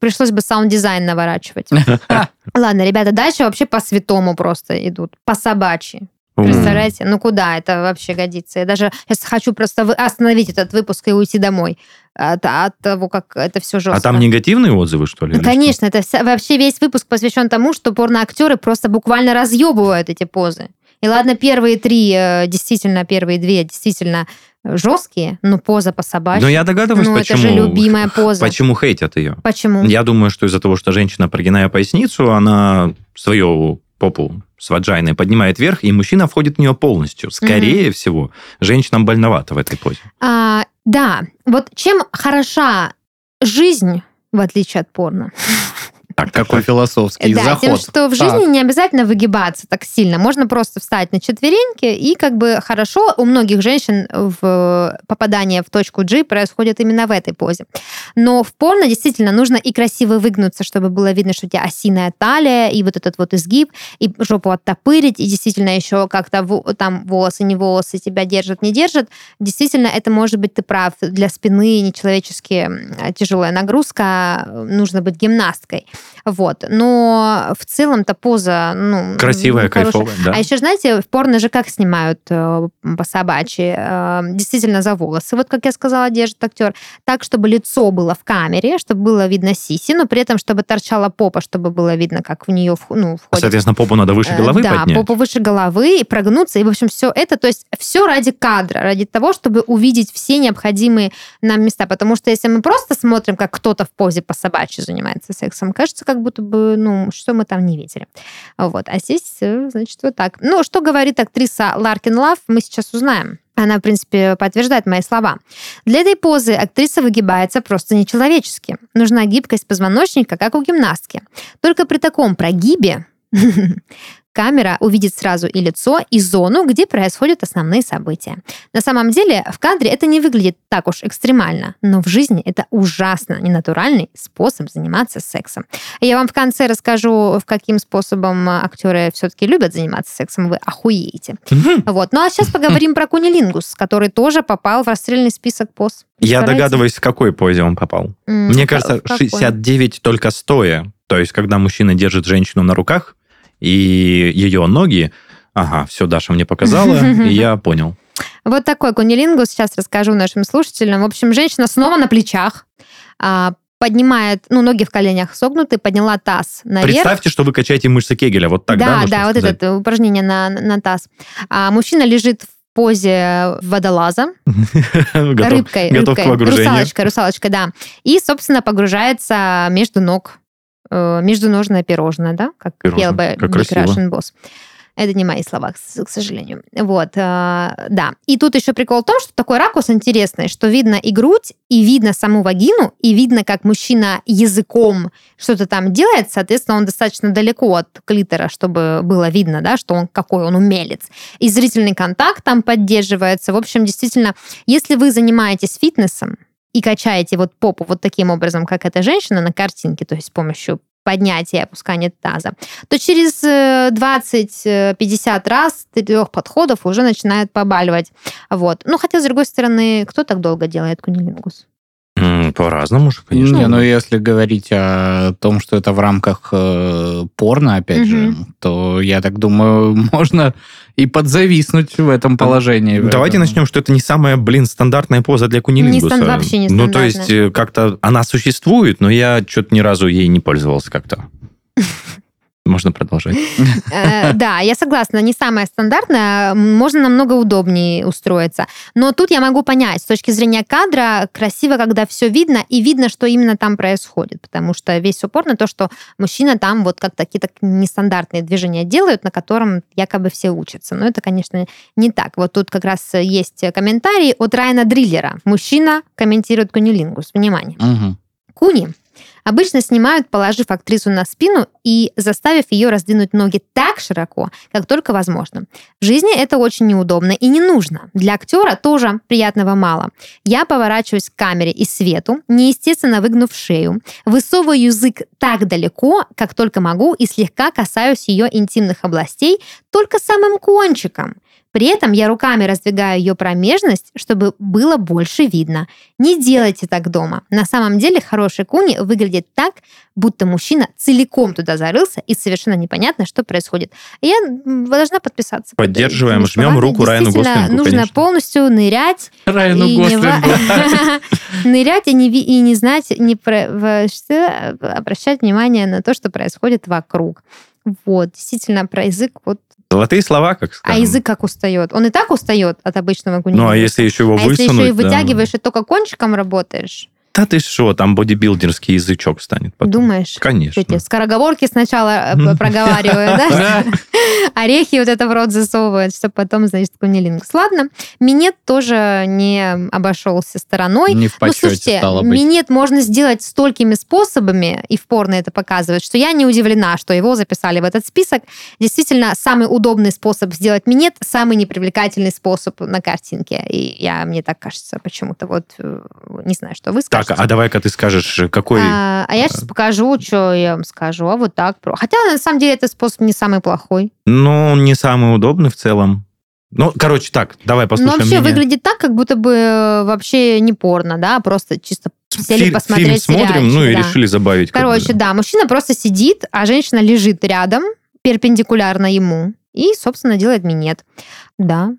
пришлось бы саунд-дизайн наворачивать. [laughs] Ладно, ребята, дальше вообще по святому просто идут, по собачьи. Представляете? Ну куда это вообще годится? Я даже сейчас хочу просто остановить этот выпуск и уйти домой от, от того, как это все жестко.
А там негативные отзывы, что ли?
Конечно, это вся, вообще весь выпуск посвящен тому, что порноактеры просто буквально разъебывают эти позы. И ладно, первые три, э, действительно, первые две действительно жесткие, но поза по собачьи.
Но я догадываюсь, ну, почему.
это же любимая поза.
Почему хейтят ее?
Почему?
Я думаю, что из-за того, что женщина, прогиная поясницу, она свою попу с ваджайной поднимает вверх, и мужчина входит в нее полностью. Скорее угу. всего, женщинам больновато в этой позе.
А, да, вот чем хороша жизнь, в отличие от порно,
так, какой философский
да,
заход.
Тем, что в жизни так. не обязательно выгибаться так сильно. Можно просто встать на четвереньки, и как бы хорошо у многих женщин в попадание в точку G происходит именно в этой позе. Но в порно действительно нужно и красиво выгнуться, чтобы было видно, что у тебя осиная талия, и вот этот вот изгиб, и жопу оттопырить, и действительно еще как-то там волосы, не волосы тебя держат, не держат. Действительно, это может быть, ты прав, для спины нечеловечески тяжелая нагрузка, нужно быть гимнасткой. Вот. Но в целом-то поза, ну...
Красивая, кайфовая, да.
А еще, знаете, в порно же как снимают э, по собачьи? Э, действительно за волосы, вот как я сказала, держит актер. Так, чтобы лицо было в камере, чтобы было видно сиси, но при этом, чтобы торчала попа, чтобы было видно, как в нее ну, входит.
Соответственно, попу надо выше э, головы
да,
поднять?
Да, попу выше головы и прогнуться. И, в общем, все это, то есть все ради кадра, ради того, чтобы увидеть все необходимые нам места. Потому что если мы просто смотрим, как кто-то в позе по собачьи занимается сексом, кажется, кажется, как будто бы, ну, что мы там не видели. Вот. А здесь, значит, вот так. Ну, что говорит актриса Ларкин Лав, мы сейчас узнаем. Она, в принципе, подтверждает мои слова. Для этой позы актриса выгибается просто нечеловечески. Нужна гибкость позвоночника, как у гимнастки. Только при таком прогибе камера увидит сразу и лицо, и зону, где происходят основные события. На самом деле, в кадре это не выглядит так уж экстремально, но в жизни это ужасно ненатуральный способ заниматься сексом. Я вам в конце расскажу, в каким способом актеры все-таки любят заниматься сексом, вы охуеете. Вот. Ну а сейчас поговорим про кунилингус, который тоже попал в расстрельный список поз.
Я догадываюсь, в какой позе он попал. Мне кажется, 69 только стоя. То есть, когда мужчина держит женщину на руках, и ее ноги... Ага, все, Даша мне показала, и я [laughs] понял.
Вот такой кунилингус сейчас расскажу нашим слушателям. В общем, женщина снова на плечах, а, поднимает, ну, ноги в коленях согнуты, подняла таз наверх.
Представьте, что вы качаете мышцы Кегеля, вот так, да?
Да, да, вот это упражнение на, на таз. А мужчина лежит в позе водолаза, [laughs] рыбкой, рыбкой, русалочка, русалочка, да. И, собственно, погружается между ног Э, междуножное пирожное, да, как пел бы как Big Russian Boss. Это не мои слова, к сожалению. Вот, э, да. И тут еще прикол в том, что такой ракурс интересный, что видно и грудь, и видно саму вагину, и видно, как мужчина языком что-то там делает, соответственно, он достаточно далеко от клитора, чтобы было видно, да, что он какой он умелец. И зрительный контакт там поддерживается. В общем, действительно, если вы занимаетесь фитнесом, и качаете вот попу вот таким образом, как эта женщина на картинке, то есть с помощью поднятия и опускания таза, то через 20-50 э, раз трех подходов уже начинает побаливать. Вот. Ну, хотя, с другой стороны, кто так долго делает кунилингус?
По-разному же, конечно.
Не, ну если говорить о том, что это в рамках э, порно, опять угу. же, то я так думаю, [laughs] можно и подзависнуть в этом положении.
Давайте
этом.
начнем, что это не самая, блин, стандартная поза для кунилингуса.
Не вообще не
Ну, то есть э, как-то она существует, но я что-то ни разу ей не пользовался как-то. [laughs] Можно продолжать.
Э, да, я согласна, не самая стандартная, можно намного удобнее устроиться. Но тут я могу понять, с точки зрения кадра, красиво, когда все видно, и видно, что именно там происходит, потому что весь упор на то, что мужчина там вот как такие так нестандартные движения делают, на котором якобы все учатся. Но это, конечно, не так. Вот тут как раз есть комментарий от Райана Дриллера. Мужчина комментирует кунилингус. Внимание.
Угу.
Куни Обычно снимают, положив актрису на спину и заставив ее раздвинуть ноги так широко, как только возможно. В жизни это очень неудобно и не нужно. Для актера тоже приятного мало. Я поворачиваюсь к камере и свету, неестественно выгнув шею, высовываю язык так далеко, как только могу, и слегка касаюсь ее интимных областей только самым кончиком. При этом я руками раздвигаю ее промежность, чтобы было больше видно. Не делайте так дома. На самом деле хороший куни выглядит так, будто мужчина целиком туда зарылся, и совершенно непонятно, что происходит. Я должна подписаться.
Поддерживаем, жмем руку Райану Гослингу,
нужно
конечно.
полностью нырять.
Райану Гослингу. [laughs]
Нырять и не, и не знать, не про, что, обращать внимание на то, что происходит вокруг. Вот, действительно, про язык вот
Золотые слова, как
сказано. А язык как устает? Он и так устает от обычного гунилингуса.
Ну, а если еще его
а
высунуть...
если еще и вытягиваешь, да. и только кончиком работаешь?
Да ты что, там бодибилдерский язычок станет потом.
Думаешь?
Конечно.
Эти скороговорки сначала э, проговариваю, [laughs] да? Орехи вот это в рот засовывают, чтобы потом, значит, кунилингус. Ладно, минет тоже не обошелся стороной.
Не в почете,
ну, слушайте,
стало быть.
минет можно сделать столькими способами, и в порно это показывает, что я не удивлена, что его записали в этот список. Действительно, самый удобный способ сделать минет, самый непривлекательный способ на картинке. И я, мне так кажется, почему-то вот, э, не знаю, что вы скажете.
Так, а давай-ка ты скажешь, какой...
А, а я сейчас покажу, что я вам скажу. А вот так. Хотя, на самом деле, этот способ не самый плохой.
Ну, не самый удобный в целом. Ну, короче, так, давай послушаем
Но вообще
мнение.
выглядит так, как будто бы э, вообще не порно, да, просто чисто сели
Фильм,
посмотреть
фильм смотрим, ну и
да.
решили забавить.
Короче, да, мужчина просто сидит, а женщина лежит рядом, перпендикулярно ему, и, собственно, делает минет. Да.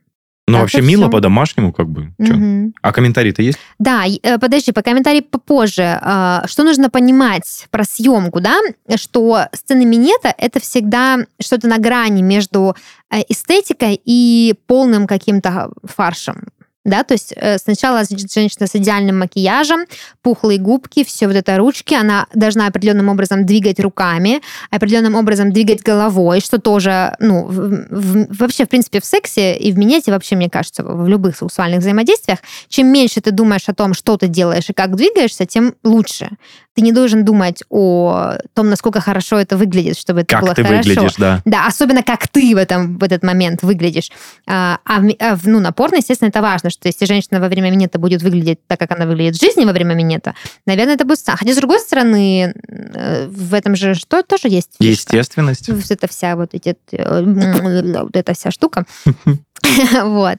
Ну,
так
вообще мило по-домашнему, как бы.
Мгм.
А комментарий-то есть?
Да, э, подожди, по комментарий попозже. А, Что нужно понимать про съемку, да? Что сцены минета — это всегда что-то на грани между э, эстетикой и полным каким-то фаршем. Да, то есть э, сначала женщина с идеальным макияжем, пухлые губки, все вот это ручки, она должна определенным образом двигать руками, определенным образом двигать головой, что тоже, ну, в- в- вообще, в принципе, в сексе и в минете, вообще, мне кажется, в любых сексуальных взаимодействиях, чем меньше ты думаешь о том, что ты делаешь и как двигаешься, тем лучше. Ты не должен думать о том, насколько хорошо это выглядит, чтобы это было
Как ты
хорошо.
выглядишь, да.
Да, особенно как ты в, этом, в этот момент выглядишь. А, а а ну, на порно, естественно, это важно, что если женщина во время минета будет выглядеть так, как она выглядит в жизни во время минета, наверное, это будет... Хотя, с другой стороны, э, в этом же что тоже есть фишка.
Естественность.
Вот эта вся вот эти... э, Вот эта вся штука. [laughs] [laughs] Вот.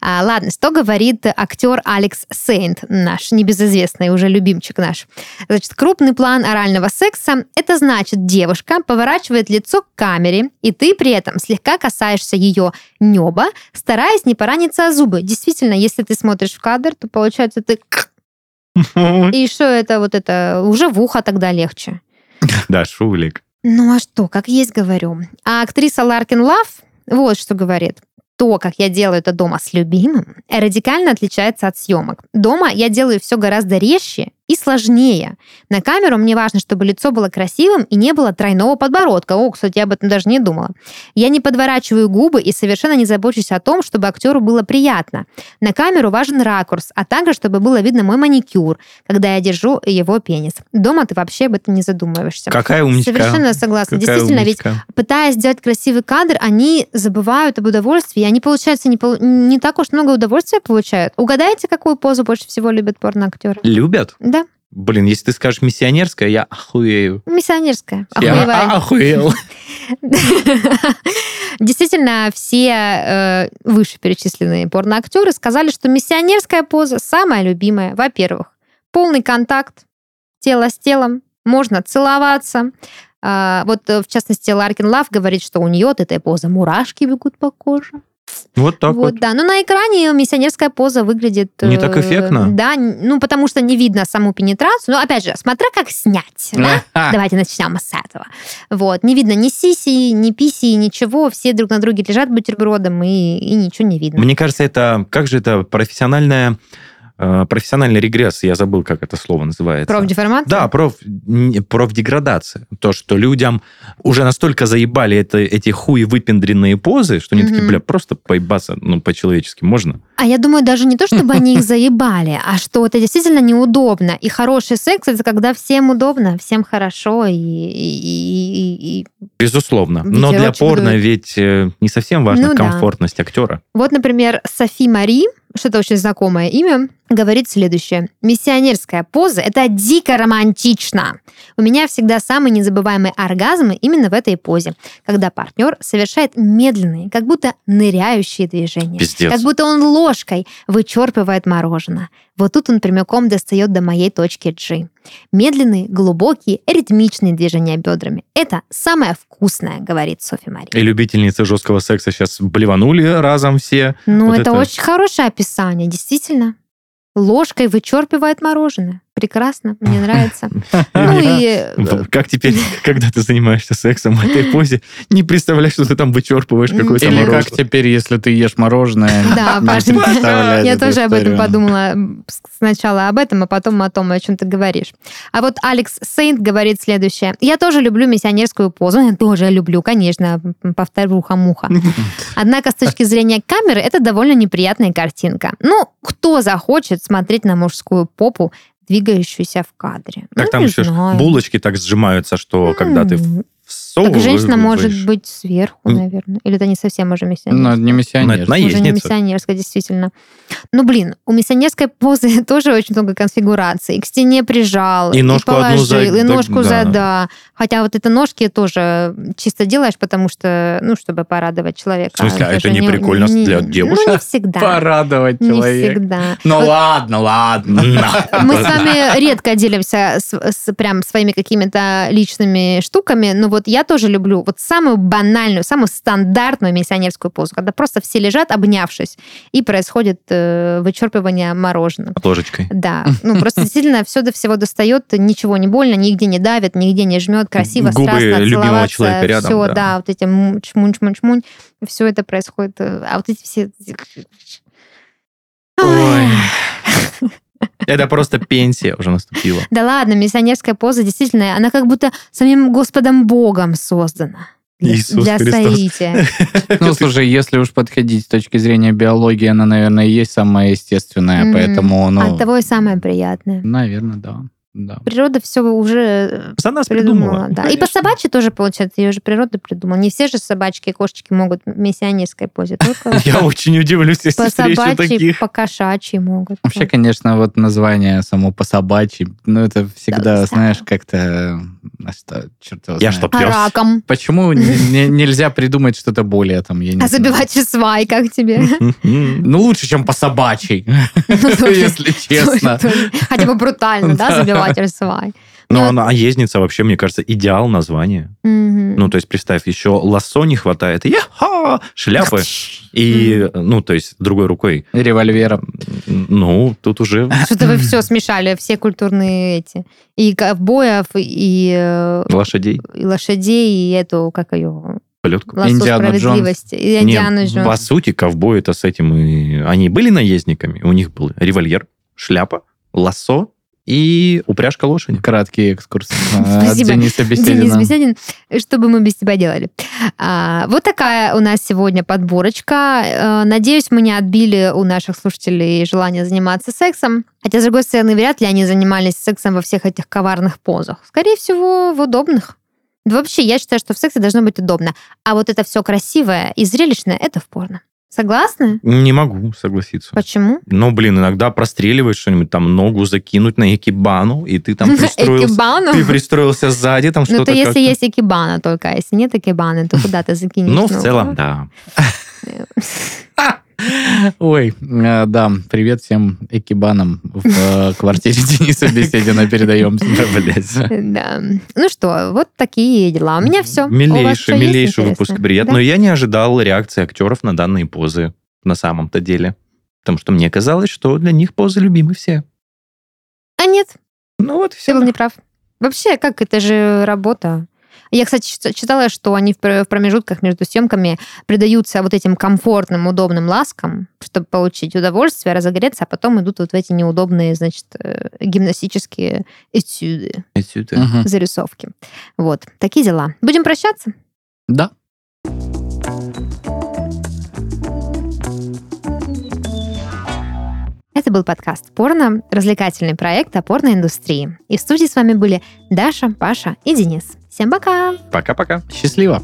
А, ладно, что говорит актер Алекс Сейнт, наш небезызвестный уже любимчик наш. Значит, крупный план орального секса – это значит, девушка поворачивает лицо к камере, и ты при этом слегка касаешься ее неба, стараясь не пораниться о зубы. Действительно, если ты смотришь в кадр, то получается ты... И что это вот это? Уже в ухо тогда легче. [laughs]
Да, шулик.
Ну а что, как есть говорю. А актриса Ларкин Лав вот что говорит. То, как я делаю это дома с любимым, радикально отличается от съемок. Дома я делаю все гораздо резче и сложнее. На камеру мне важно, чтобы лицо было красивым и не было тройного подбородка. О, кстати, я об этом даже не думала. Я не подворачиваю губы и совершенно не забочусь о том, чтобы актеру было приятно. На камеру важен ракурс, а также, чтобы было видно мой маникюр, когда я держу его пенис. Дома ты вообще об этом не задумываешься.
Какая умничка.
Совершенно согласна.
Какая
Действительно,
умничка.
ведь пытаясь сделать красивый кадр, они забывают об удовольствии, и они, получается, не, пол- не так уж много удовольствия получают. Угадайте, какую позу больше всего любят порноактеры?
Любят?
Да,
Блин, если ты скажешь миссионерская, я охуею.
миссионерская.
Я
Охуеваем.
а- охуел. [laughs]
Действительно, все э, вышеперечисленные порноактеры сказали, что миссионерская поза самая любимая. Во-первых, полный контакт, тело с телом, можно целоваться. А, вот, э, в частности, Ларкин Лав говорит, что у нее от этой позы мурашки бегут по коже.
Вот так
вот,
вот.
да. Но на экране миссионерская поза выглядит...
Не так
э,
эффектно?
Да, ну, потому что не видно саму пенетрацию. Но, опять же, смотря как снять, да? Давайте начнем с этого. Вот. Не видно ни сиси, ни писи, ничего. Все друг на друге лежат бутербродом, и, и ничего не видно.
Мне кажется, это... Как же это? Профессиональная... э, Профессиональный регресс, я забыл, как это слово называется.
Профдеформация?
Да, проф, профдеградация. То, что людям уже настолько заебали это, эти хуи выпендренные позы, что они такие,
Мгм.
бля, просто поебаться, ну, по-человечески можно.
А я думаю, даже не то, чтобы они их [laughs] заебали, а что это действительно неудобно. И хороший секс это когда всем удобно, всем хорошо и, и- и- и
Безусловно. Но для порно ведь э, не совсем важна
Ну да.
комфортность актера.
Вот, например, Софи Мари, что-то очень знакомое имя, говорит следующее. Миссионерская поза – это дико романтично. У меня всегда самые незабываемые оргазмы именно в этой позе, когда партнер совершает медленные, как будто ныряющие движения.
Пиздец.
Как будто он ложкой вычерпывает мороженое. Вот тут он прямиком достает до моей точки G. Медленные, глубокие, ритмичные движения бедрами. Это самое вкусное, говорит Софи Мари.
И любительницы жесткого секса сейчас блеванули разом все.
Ну,
Вот
это,
это-
очень хорошее описание, действительно. Ложкой вычерпывает мороженое. Прекрасно, мне нравится. [laughs] Ну и... э,
Как теперь, [laughs] когда ты занимаешься сексом в этой позе, не представляешь, что ты там вычерпываешь какое-то
Или
мороженое.
как теперь, если ты ешь мороженое? [laughs]
Да, я тоже об этом подумала сначала об этом, а потом о том, о чем ты говоришь. А вот Алекс Сейнт говорит следующее. Я тоже люблю миссионерскую позу. Я тоже люблю, конечно, повторюха-муха. Однако с точки зрения камеры это довольно неприятная картинка. Ну, кто захочет смотреть на мужскую попу, двигающуюся в кадре?
Так
Ну,
там еще
знаю.
булочки так сжимаются, что когда ты Всовываешь...
Так женщина может быть сверху, наверное. Или это не совсем уже
Ну,
миссионерская?
это не
Ну,
миссионер.
это
Уже не миссионерская, действительно. Ну, блин, у миссионерской позы [laughs] тоже очень много конфигураций. И к стене прижал,
И ножку одну
положил,
за-
и
да,
ножку за,
да.
да. Хотя вот это ножки тоже чисто делаешь, потому что, ну, чтобы порадовать человека.
В смысле, а это
же
не прикольно для девушек?
Ну, не всегда.
Порадовать
Не
человека.
всегда.
Ну
Вот
ладно, ладно. [laughs]
мы с вами редко делимся с, с прям своими какими-то личными штуками, но вот я тоже люблю вот самую банальную, самую стандартную миссионерскую позу, когда просто все лежат, обнявшись, и происходит э, вычерпывание мороженого.
Ложечкой.
Да, [laughs] ну просто действительно все до всего достает, ничего не больно, нигде не давит, нигде не жмет, красиво,
Губы
страстно
любимого человека рядом,
все,
да.
да. вот эти м- чмунь, чмунь, чмунь, все это происходит, э, а вот эти все...
Ой. Это просто пенсия уже наступила.
Да ладно, миссионерская поза действительно, она как будто самим Господом Богом создана. Для,
Иисус
для
Христос.
соития. [laughs]
Ну, слушай, если уж подходить с точки зрения биологии, она, наверное, и есть самая естественная, поэтому, ну...
От того и самое приятное.
Наверное, да. Да.
Природа все уже
За нас
придумала.
придумала.
да. И по собачьи тоже, получается, ее же природа придумала. Не все же собачки и кошечки могут в миссионерской позе, только [laughs]
Я очень удивлюсь, если
по
встречу
собачьи,
таких.
по кошачьи могут.
Вообще, конечно, вот название само по собачьи, ну, это всегда,
Да,
знаешь, как-то... а черт его
Я что,
А
пес?
раком.
Почему не- не- нельзя придумать что-то более там, я не
А забивать свай, как тебе? [laughs]
Ну, лучше, чем по собачьей, [laughs]
Ну,
если честно.
Хотя бы брутально, да,
Да.
забивать в свай.
Но
Ну,
она наездница вообще, мне кажется, идеал названия. Ну, то есть, представь, еще лассо не хватает. Я шляпы. И, ну, то есть, другой рукой.
Револьвером.
Ну, тут уже
Что-то вы [laughs] все смешали, все культурные эти. И ковбоев, и, э,
лошадей,
и лошадей, и эту, как ее,
полетку.
лассо
Индиану
справедливости. И
Не,
Индиану Джонс.
по сути, ковбои это с этим и... Они были наездниками, у них был револьвер, шляпа, лассо и упряжка лошади.
Краткий экскурс от Дениса Беседина.
Денис Беседин, что бы мы без тебя делали. А, вот такая у нас сегодня подборочка. Э, Надеюсь, мы не отбили у наших слушателей желание заниматься сексом. Хотя, с другой стороны, вряд ли они занимались сексом во всех этих коварных позах. Скорее всего, в удобных. Да вообще, я считаю, что в сексе должно быть удобно. А вот это все красивое и зрелищное, это в порно. Согласны?
Не могу согласиться.
Почему?
Ну, блин, иногда простреливаешь что-нибудь, там ногу закинуть на экибану, и ты там [laughs] пристроился, ты пристроился сзади, там
Ну,
что-то
то если есть экибана только, а если нет экибаны, то куда ты закинешь?
Ну, в целом, да. [laughs] [laughs]
Ой, э, да, привет всем экибанам в э, квартире Дениса Беседина передаем.
Да. Ну что, вот такие дела. У меня все.
Милейший, милейший выпуск, Бриет. Но я не ожидал реакции актеров на данные позы на самом-то деле. Потому что мне казалось, что для них позы любимы все.
А нет,
Ну вот и
ты
все.
был неправ. Вообще, как это же работа? Я, кстати, чит- читала, что они в пр- в промежутках между съемками предаются вот этим комфортным, удобным ласкам, чтобы получить удовольствие, разогреться, а потом идут вот в эти неудобные, значит, э, гимнастические этюды,
Мгм.
зарисовки. Вот, такие дела. Будем прощаться?
Да.
Это был подкаст «Порно», развлекательный проект о порноиндустрии. И в студии с вами были Даша, Паша и Денис. Всем пока!
Пока-пока.
Счастливо.